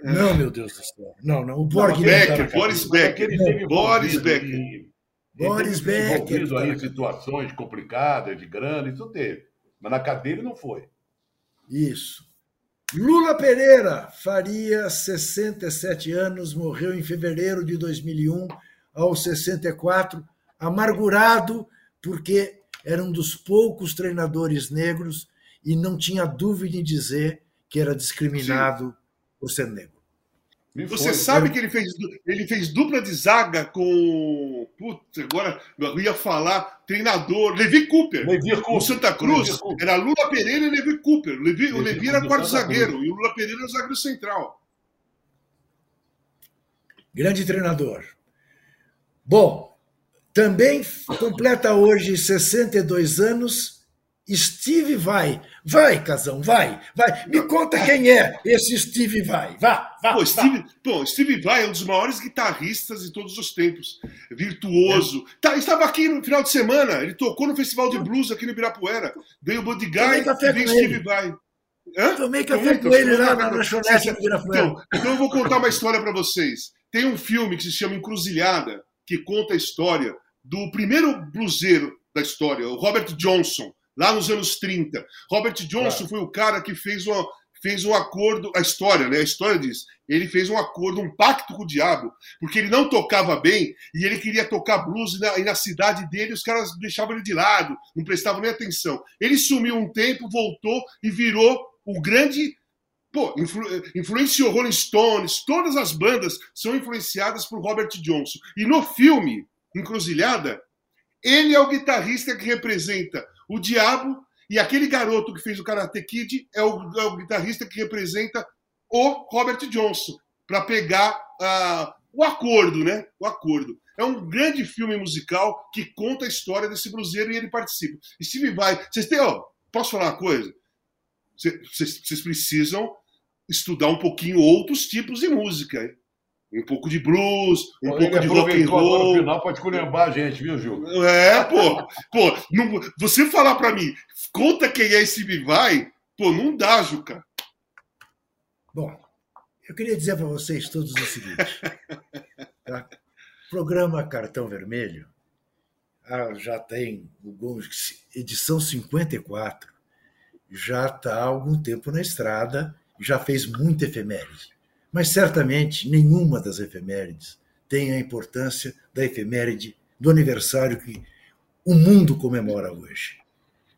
É. Não, meu Deus do céu. Não, não. O Borg não, Becker, tá Boris Becker. Não, Boris Becker. Boris Becker. Envolvido aí em situações complicadas, de grana, isso teve. Mas na cadeia ele não foi. Isso. Lula Pereira faria 67 anos, morreu em fevereiro de 2001, aos 64, amargurado porque era um dos poucos treinadores negros e não tinha dúvida em dizer que era discriminado Sim. por ser negro. Você sabe que ele fez, ele fez dupla de zaga com. Putz, agora eu ia falar treinador, Levi Cooper. Levi Cooper. No Santa Cruz. Era Lula Pereira e Levi Cooper. Levi, Levi o Levi era quarto zagueiro Cruz. e o Lula Pereira era zagueiro central. Grande treinador. Bom, também completa hoje 62 anos. Steve vai. Vai, Casão, vai, vai. Me conta quem é esse Steve vai. Vá, vá. Pô, Steve, Pô, Steve vai é um dos maiores guitarristas de todos os tempos. Virtuoso. É. Tá, estava aqui no final de semana. Ele tocou no Festival de Blues aqui no Ibirapuera. Veio o Buddy Guy e veio Steve vai. Hã? Tomei café com ele lá na lanchonete do Ibirapuera. Então, então eu vou contar uma história para vocês. Tem um filme que se chama Encruzilhada que conta a história do primeiro bluseiro da história, o Robert Johnson, lá nos anos 30. Robert Johnson foi o cara que fez, uma, fez um acordo, a história, né? A história diz, ele fez um acordo, um pacto com o diabo, porque ele não tocava bem e ele queria tocar blues e na, e na cidade dele os caras deixavam ele de lado, não prestavam nem atenção. Ele sumiu um tempo, voltou e virou o grande Pô, influ, influenciou Rolling Stones, todas as bandas são influenciadas por Robert Johnson. E no filme Encruzilhada, ele é o guitarrista que representa o diabo E aquele garoto que fez o Karate Kid é o, é o guitarrista que representa o Robert Johnson, para pegar uh, o acordo, né? O acordo. É um grande filme musical que conta a história desse bruzeiro e ele participa. Steve Vai, vocês têm, ó, posso falar uma coisa? Vocês precisam estudar um pouquinho outros tipos de música, hein? Um pouco de blues, um pouco de rock and roll. No final pode culembar a gente, viu, Gil? É, pô. pô não, você falar para mim, conta quem é esse Vai, pô, não dá, Juca. Bom, eu queria dizer para vocês todos o seguinte. Tá? Programa Cartão Vermelho ah, já tem edição 54, já está há algum tempo na estrada, já fez muita efeméride. Mas certamente nenhuma das efemérides tem a importância da efeméride do aniversário que o mundo comemora hoje.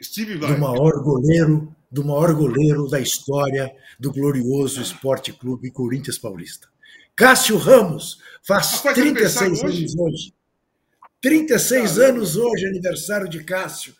Steve do maior goleiro, do maior goleiro da história do glorioso Esporte Clube Corinthians Paulista. Cássio Ramos faz 36 anos hoje. 36 anos hoje, aniversário de Cássio.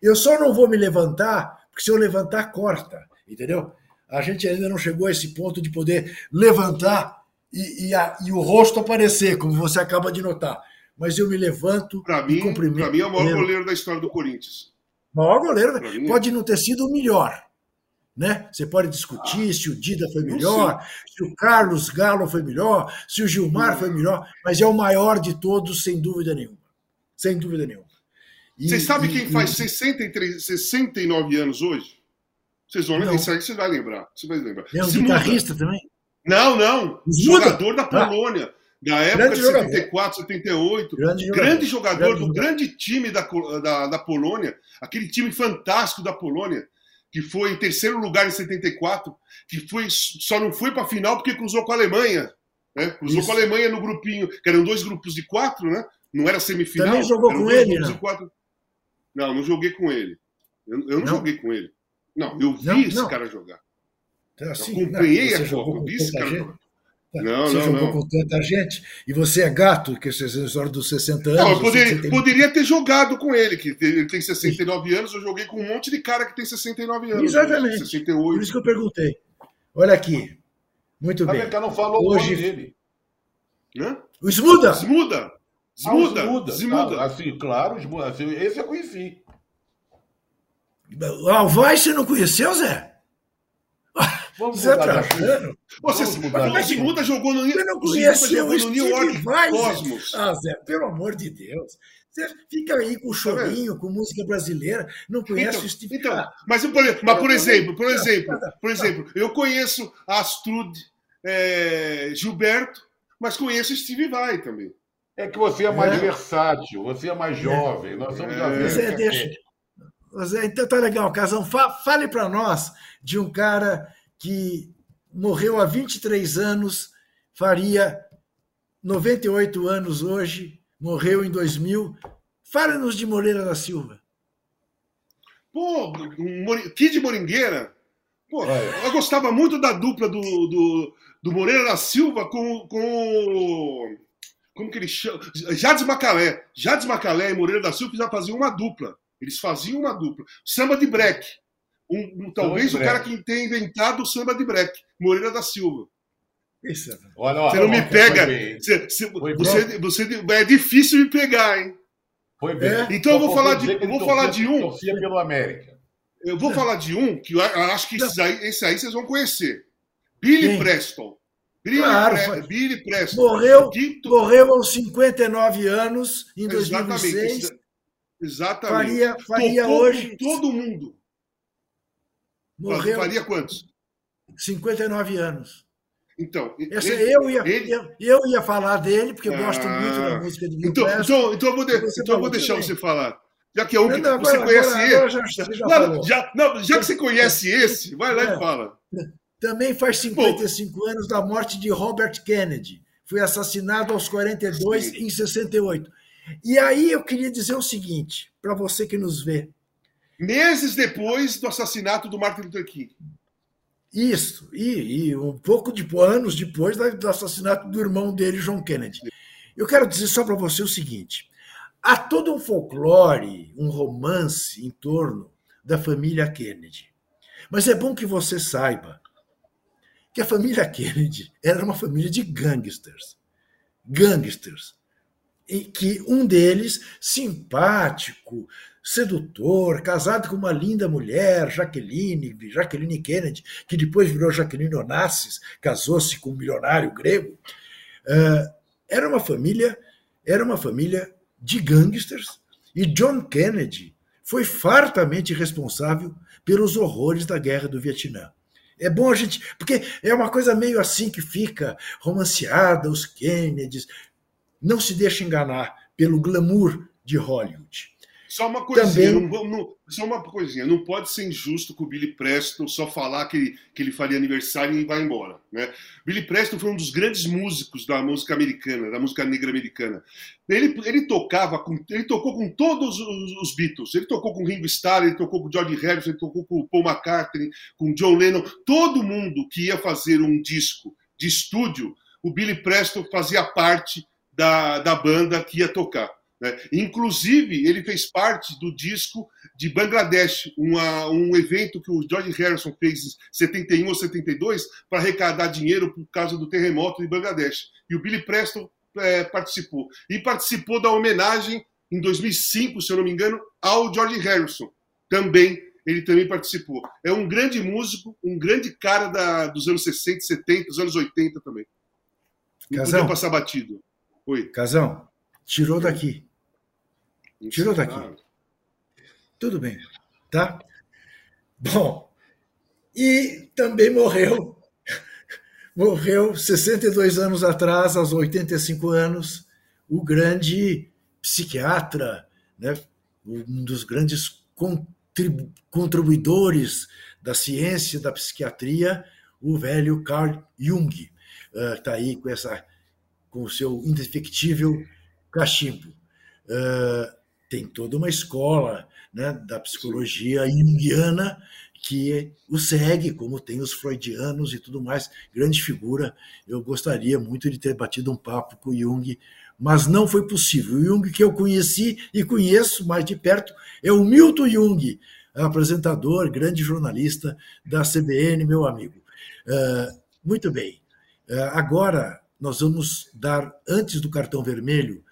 Eu só não vou me levantar, porque se eu levantar, corta, entendeu? A gente ainda não chegou a esse ponto de poder levantar e, e, a, e o rosto aparecer, como você acaba de notar. Mas eu me levanto pra mim, e cumprimento. Para mim é o maior goleiro da história do Corinthians. Maior goleiro. Pode não ter sido o melhor. Né? Você pode discutir ah, se o Dida foi melhor, se o Carlos Galo foi melhor, se o Gilmar foi melhor, mas é o maior de todos, sem dúvida nenhuma. Sem dúvida nenhuma. E, Você sabe e, quem e, faz 63, 69 anos hoje? Vocês vão lembrar, isso aí você vai lembrar. Você vai lembrar. É um guitarrista também? Não, não. Jogador da ah. Polônia. Ah. Da época grande de 74, 78. Grande jogador, grande jogador grande do jogador. grande time da, da, da Polônia. Aquele time fantástico da Polônia, que foi em terceiro lugar em 74, que foi, só não foi para a final porque cruzou com a Alemanha. Né? Cruzou Isso. com a Alemanha no grupinho, que eram dois grupos de quatro, né? Não era semifinal. Também jogou com ele, não? Não, não joguei com ele. Eu, eu não, não, joguei com ele. Não, eu vi não, esse não. cara jogar. Então, assim, eu acompanhei a Copa, eu vi esse cara jogar. Tá, não, você não, jogou não. com tanta gente e você é gato, que você é história dos 60 anos. Não, eu poderia, poderia, ter jogado com ele, que ele tem 69 anos, eu joguei com um monte de cara que tem 69 anos. Exatamente. 68. Por isso que eu perguntei. Olha aqui. Muito bem. A não falou Hoje... o nome dele. Hã? O Smuda! Smuda! Smuda! Ah, Smuda. Ah, assim, claro, assim, esse eu conheci. O Alvaz você não conheceu, Zé? Vamos Zé Trajano? Você, como é que Muda jogou no, você não conheceu o New York Cosmos? Ah, Zé, pelo amor de Deus. Você fica aí com chorinho, com música brasileira, não conhece então, o Steve então, mas, por, mas por exemplo, por exemplo, por exemplo, eu conheço Astrud é, Gilberto, mas conheço Steve Vai também. É que você é mais é. versátil, você é mais jovem. Nós somos é. Zé, deixa, Zé, então tá legal, Casão. Fale para nós de um cara que morreu há 23 anos, faria 98 anos hoje, morreu em 2000. Fale-nos de Moreira da Silva. Pô, Kid Moringueira. Pô, é. eu gostava muito da dupla do, do, do Moreira da Silva com, com. Como que ele chama? Jades Macalé. Jades Macalé e Moreira da Silva já faziam uma dupla. Eles faziam uma dupla. Samba de break. Um, um, talvez o cara que tenha inventado o samba de break, Moreira da Silva. Isso. Olha, olha, você não me pega. Você, você, você, é difícil me pegar, hein? Foi bem. É? Então eu vou falar de, eu vou falar de um. pelo América. Eu vou falar de um que eu acho que esse aí, esse aí vocês vão conhecer. Billy Quem? Preston. Billy, claro, Pre Billy Preston. Morreu, quinto... morreu aos 59 anos em 2006. Exatamente. Faria, faria Tocou hoje. todo mundo. Morreu. Faria quantos? 59 anos. Então, Esse, ele, eu, ia, ele... eu, eu, ia falar dele, porque eu gosto ah, muito da música de Bill então, então, então, eu vou, de, então eu vou deixar também. você falar. Já que é um que não, você agora, conhece agora, agora já, já, já, não, já, que você conhece esse, vai lá é, e fala. Também faz 55 Bom, anos da morte de Robert Kennedy. Foi assassinado aos 42 sim. em 68. E aí eu queria dizer o seguinte, para você que nos vê. Meses depois do assassinato do Martin Luther King. Isso, e, e um pouco de anos depois do assassinato do irmão dele, John Kennedy. Eu quero dizer só para você o seguinte: há todo um folclore, um romance em torno da família Kennedy. Mas é bom que você saiba que a família Kennedy era uma família de gangsters. Gangsters. E que um deles, simpático, sedutor, casado com uma linda mulher, Jaqueline, Jaqueline Kennedy, que depois virou Jaqueline Onassis, casou-se com um milionário grego. Uh, era uma família, era uma família de gangsters e John Kennedy foi fartamente responsável pelos horrores da guerra do Vietnã. É bom a gente. Porque é uma coisa meio assim que fica romanceada, os Kennedys. Não se deixe enganar pelo glamour de Hollywood. Só uma coisinha, Também... não, não, só uma coisinha, não pode ser injusto com o Billy Preston só falar que ele, que ele faria aniversário e vai embora. Né? Billy Preston foi um dos grandes músicos da música americana, da música negra americana. Ele, ele tocava com, ele tocou com todos os, os, Beatles. Ele tocou com Ringo Starr, ele tocou com George Harrison, ele tocou com Paul McCartney, com John Lennon. Todo mundo que ia fazer um disco de estúdio, o Billy Preston fazia parte da, da banda que ia tocar. Né? Inclusive, ele fez parte do disco de Bangladesh, uma, um evento que o George Harrison fez em 71 ou 72 para arrecadar dinheiro por causa do terremoto de Bangladesh. E o Billy Preston é, participou. E participou da homenagem em 2005, se eu não me engano, ao George Harrison. Também, ele também participou. É um grande músico, um grande cara da, dos anos 60, 70, dos anos 80 também. Não Casão, podia passar batido. Oi. Casão, tirou daqui. Tirou daqui. Tudo bem, tá? Bom, e também morreu, morreu 62 anos atrás, aos 85 anos, o grande psiquiatra, né, um dos grandes contribuidores da ciência da psiquiatria, o velho Carl Jung, está uh, aí com essa com o seu indefectível cachimbo. Uh, tem toda uma escola né, da psicologia junguiana que o segue, como tem os freudianos e tudo mais. Grande figura. Eu gostaria muito de ter batido um papo com Jung, mas não foi possível. O Jung que eu conheci e conheço mais de perto é o Milton Jung, apresentador, grande jornalista da CBN, meu amigo. Uh, muito bem. Uh, agora nós vamos dar, antes do cartão vermelho,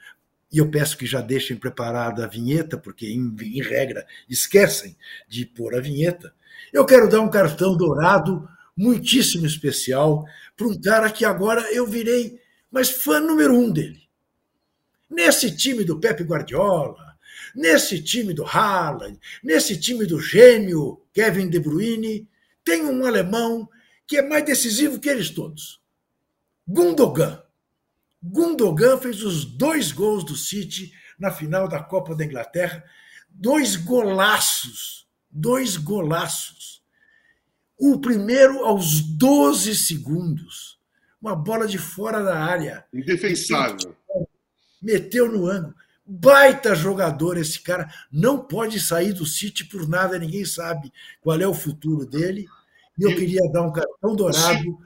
e eu peço que já deixem preparada a vinheta, porque, em, em, regra, esquecem de pôr a vinheta. Eu quero dar um cartão dourado muitíssimo especial para um cara que agora eu virei mas fã número um dele. Nesse time do Pepe Guardiola, nesse time do Haaland, nesse time do gêmeo Kevin De Bruyne, tem um alemão que é mais decisivo que eles todos. Gundogan. Gundogan fez os dois gols do City na final da Copa da Inglaterra, dois golaços, dois golaços. O primeiro aos 12 segundos, uma bola de fora da área. Indefensável. Meteu no ângulo. Baita jogador esse cara, não pode sair do City por nada, ninguém sabe qual é o futuro dele. E eu queria dar um cartão dourado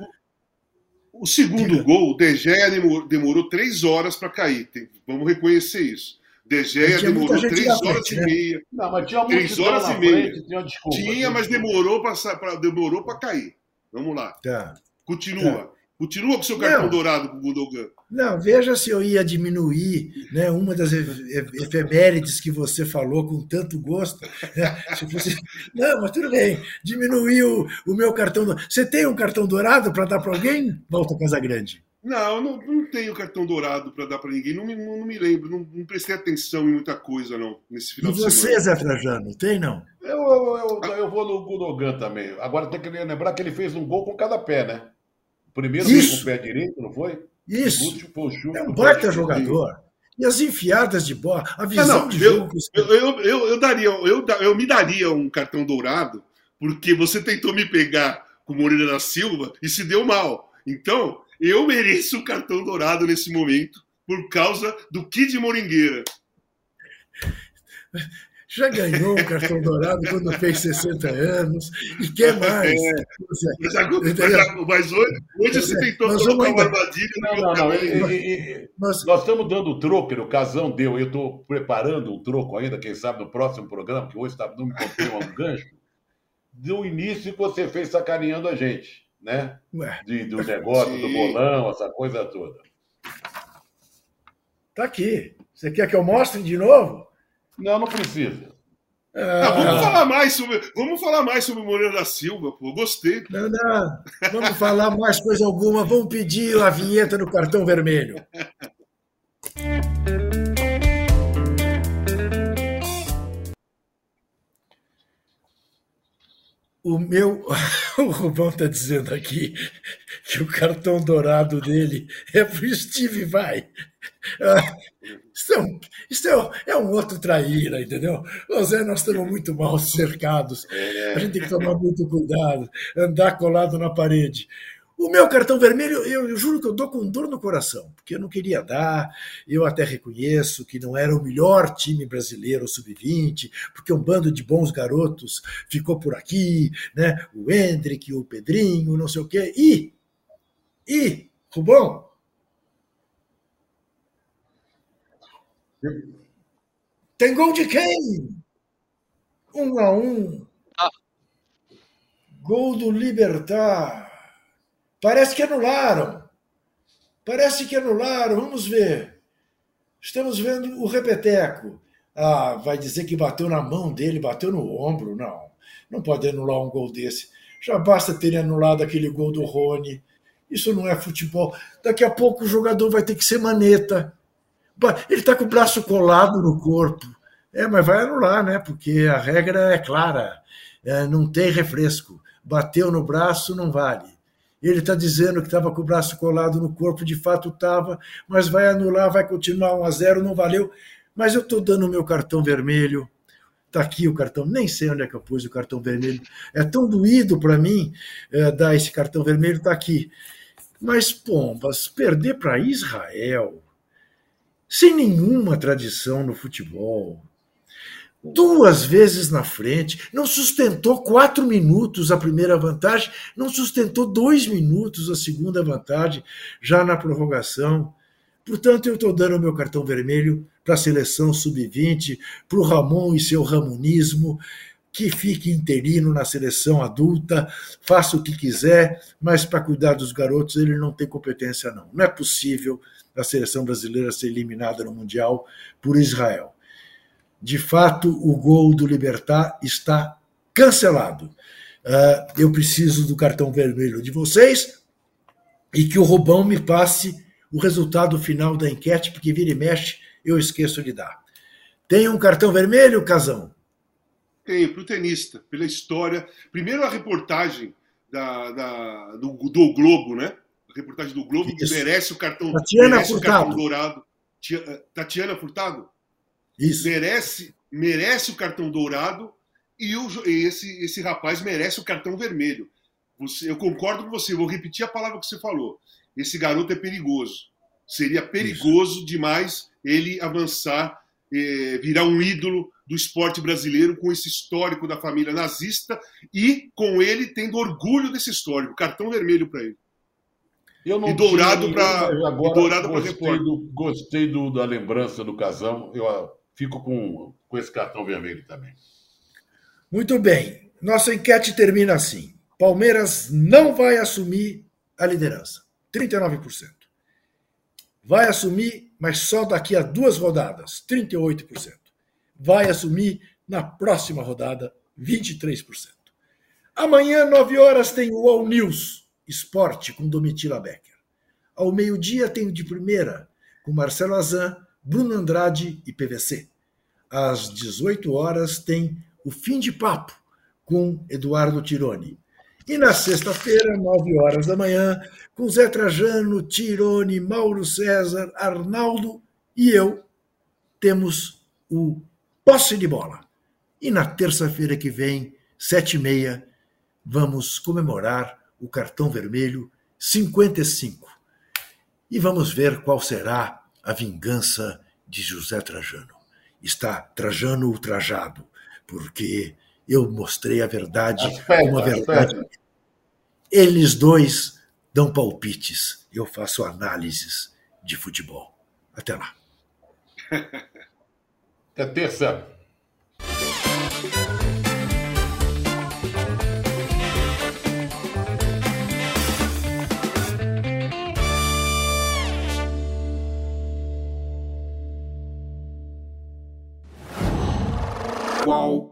o segundo gol, o De Gea demorou, três horas para cair. Tem, vamos reconhecer isso. De Gea demorou três horas frente, e né? meia. Não, mas tinha três horas e meia. tinha, desculpa, tinha mas demorou para demorou para cair. Vamos lá. Tá. Continua. Tá. Continua com seu cartão não, dourado com o Gundogan. Não, veja se eu ia diminuir né, uma das efemérides que você falou com tanto gosto. Né, se fosse... Não, mas tudo bem. Diminuir o, o meu cartão dourado. Você tem um cartão dourado para dar para alguém, Volta Casagrande? Não, não, não tenho cartão dourado para dar para ninguém. Não me, não, não me lembro. Não, não, prestei atenção em muita coisa, não, nesse final e de você, Zé Trajano, tem, não? Eu, eu, eu, eu vou no Gundogan também. Agora tem que lembrar que ele fez um gol com cada pé, né? Primeiro Isso. com o pé direito, não foi? Isso. é um baita jogador. E as enfiadas de bola, a visão não, não, de eu, jogo. Eu, eu, eu, eu, daria, eu, eu me daria um cartão dourado, porque você tentou me pegar com o Moreira da Silva e se deu mal. Então, eu mereço um cartão dourado nesse momento por causa do Kid Moringueira. Já ganhou um cartão dourado quando fez 60 anos e quer mais. É, mas, agora, mas, hoje, hoje você tentou nós colocar uma armadilha. Não, não, não. Ele, nós, nós estamos dando o troco, o casão deu. Eu estou preparando o troco ainda, quem sabe, no próximo programa, que hoje tá, não me contei um gancho. Do início que você fez sacaneando a gente, né? De, do negócio, Sim. do bolão, essa coisa toda. Tá aqui. Você quer que eu mostre de novo? Não, não precisa. Ah, vamos falar mais sobre, vamos falar mais sobre o Moreira da Silva, pô. Gostei. Não, não. Vamos falar mais coisa alguma. Vamos pedir a vinheta no cartão vermelho. O meu. O Rubão está dizendo aqui que o cartão dourado dele é para o Steve Vai. Isso, é um, isso é, um, é um outro traíra, entendeu? Zé, nós estamos muito mal cercados. A gente tem que tomar muito cuidado, andar colado na parede. O meu cartão vermelho, eu, eu, juro que eu dou com dor no coração, porque eu não queria dar. Eu até reconheço que não era o melhor time brasileiro sub-20, porque um bando de bons garotos ficou por aqui, né? O Hendrick, o Pedrinho, não sei o quê. E, e, Rubão, tem gol de quem? Um a um. Ah. Gol do Libertar. Parece que anularam. Parece que anularam. Vamos ver. Estamos vendo o repeteco. Ah, vai dizer que bateu na mão dele, bateu no ombro. Não. Não pode anular um gol desse. Já basta ter anulado aquele gol do Rony. Isso não é futebol. Daqui a pouco o jogador vai ter que ser maneta. Ele está com o braço colado no corpo. É, mas vai anular, né? Porque a regra é clara. É, não tem refresco. Bateu no braço, não vale. Ele está dizendo que estava com o braço colado no corpo, de fato estava, mas vai anular, vai continuar 1 a 0 não valeu. Mas eu estou dando o meu cartão vermelho. Está aqui o cartão, nem sei onde é que eu pus o cartão vermelho. É tão doído para mim é, dar esse cartão vermelho, está aqui. Mas, pombas, perder para Israel, sem nenhuma tradição no futebol, duas vezes na frente, não sustentou quatro minutos a primeira vantagem, não sustentou dois minutos a segunda vantagem, já na prorrogação. Portanto, eu estou dando meu cartão vermelho para a seleção sub-20, para o Ramon e seu ramonismo, que fique interino na seleção adulta, faça o que quiser, mas para cuidar dos garotos ele não tem competência, não. Não é possível a seleção brasileira ser eliminada no Mundial por Israel de fato, o gol do Libertar está cancelado. Uh, eu preciso do cartão vermelho de vocês e que o Rubão me passe o resultado final da enquete, porque vira e mexe, eu esqueço de dar. Tem um cartão vermelho, Casão? Tem, para o tenista, pela história. Primeiro a reportagem da, da do, do, Globo, né? Reportagem do Globo Isso. que merece o cartão, Tatiana merece Furtado. o cartão dourado. Eh, Tatiana Furtado? Isso. Merece, merece o cartão dourado e o, esse, esse rapaz merece o cartão vermelho. Você, eu concordo com você, vou repetir a palavra que você falou. Esse garoto é perigoso. Seria perigoso Isso. demais ele avançar, eh, virar um ídolo do esporte brasileiro com esse histórico da família nazista e com ele tendo orgulho desse histórico. Cartão vermelho para ele. Eu não e dourado para dourado gostei, do, gostei do, da lembrança do casão. Eu fico com, com esse cartão vermelho também. Muito bem. Nossa enquete termina assim. Palmeiras não vai assumir a liderança. 39%. Vai assumir, mas só daqui a duas rodadas. 38%. Vai assumir na próxima rodada. 23%. Amanhã, 9 horas, tem o All News Esporte com Domitila Becker. Ao meio-dia, tem o de primeira, com Marcelo Azan Bruno Andrade e PVC. Às 18 horas tem o Fim de Papo com Eduardo Tironi. E na sexta-feira, 9 horas da manhã, com Zé Trajano, Tironi, Mauro César, Arnaldo e eu, temos o Posse de Bola. E na terça-feira que vem, sete e meia, vamos comemorar o cartão vermelho 55. E vamos ver qual será a vingança de José Trajano. está Trajano ultrajado, porque eu mostrei a verdade Aspetta, como a verdade. Eles dois dão palpites, eu faço análises de futebol. Até lá. Até terça. Qual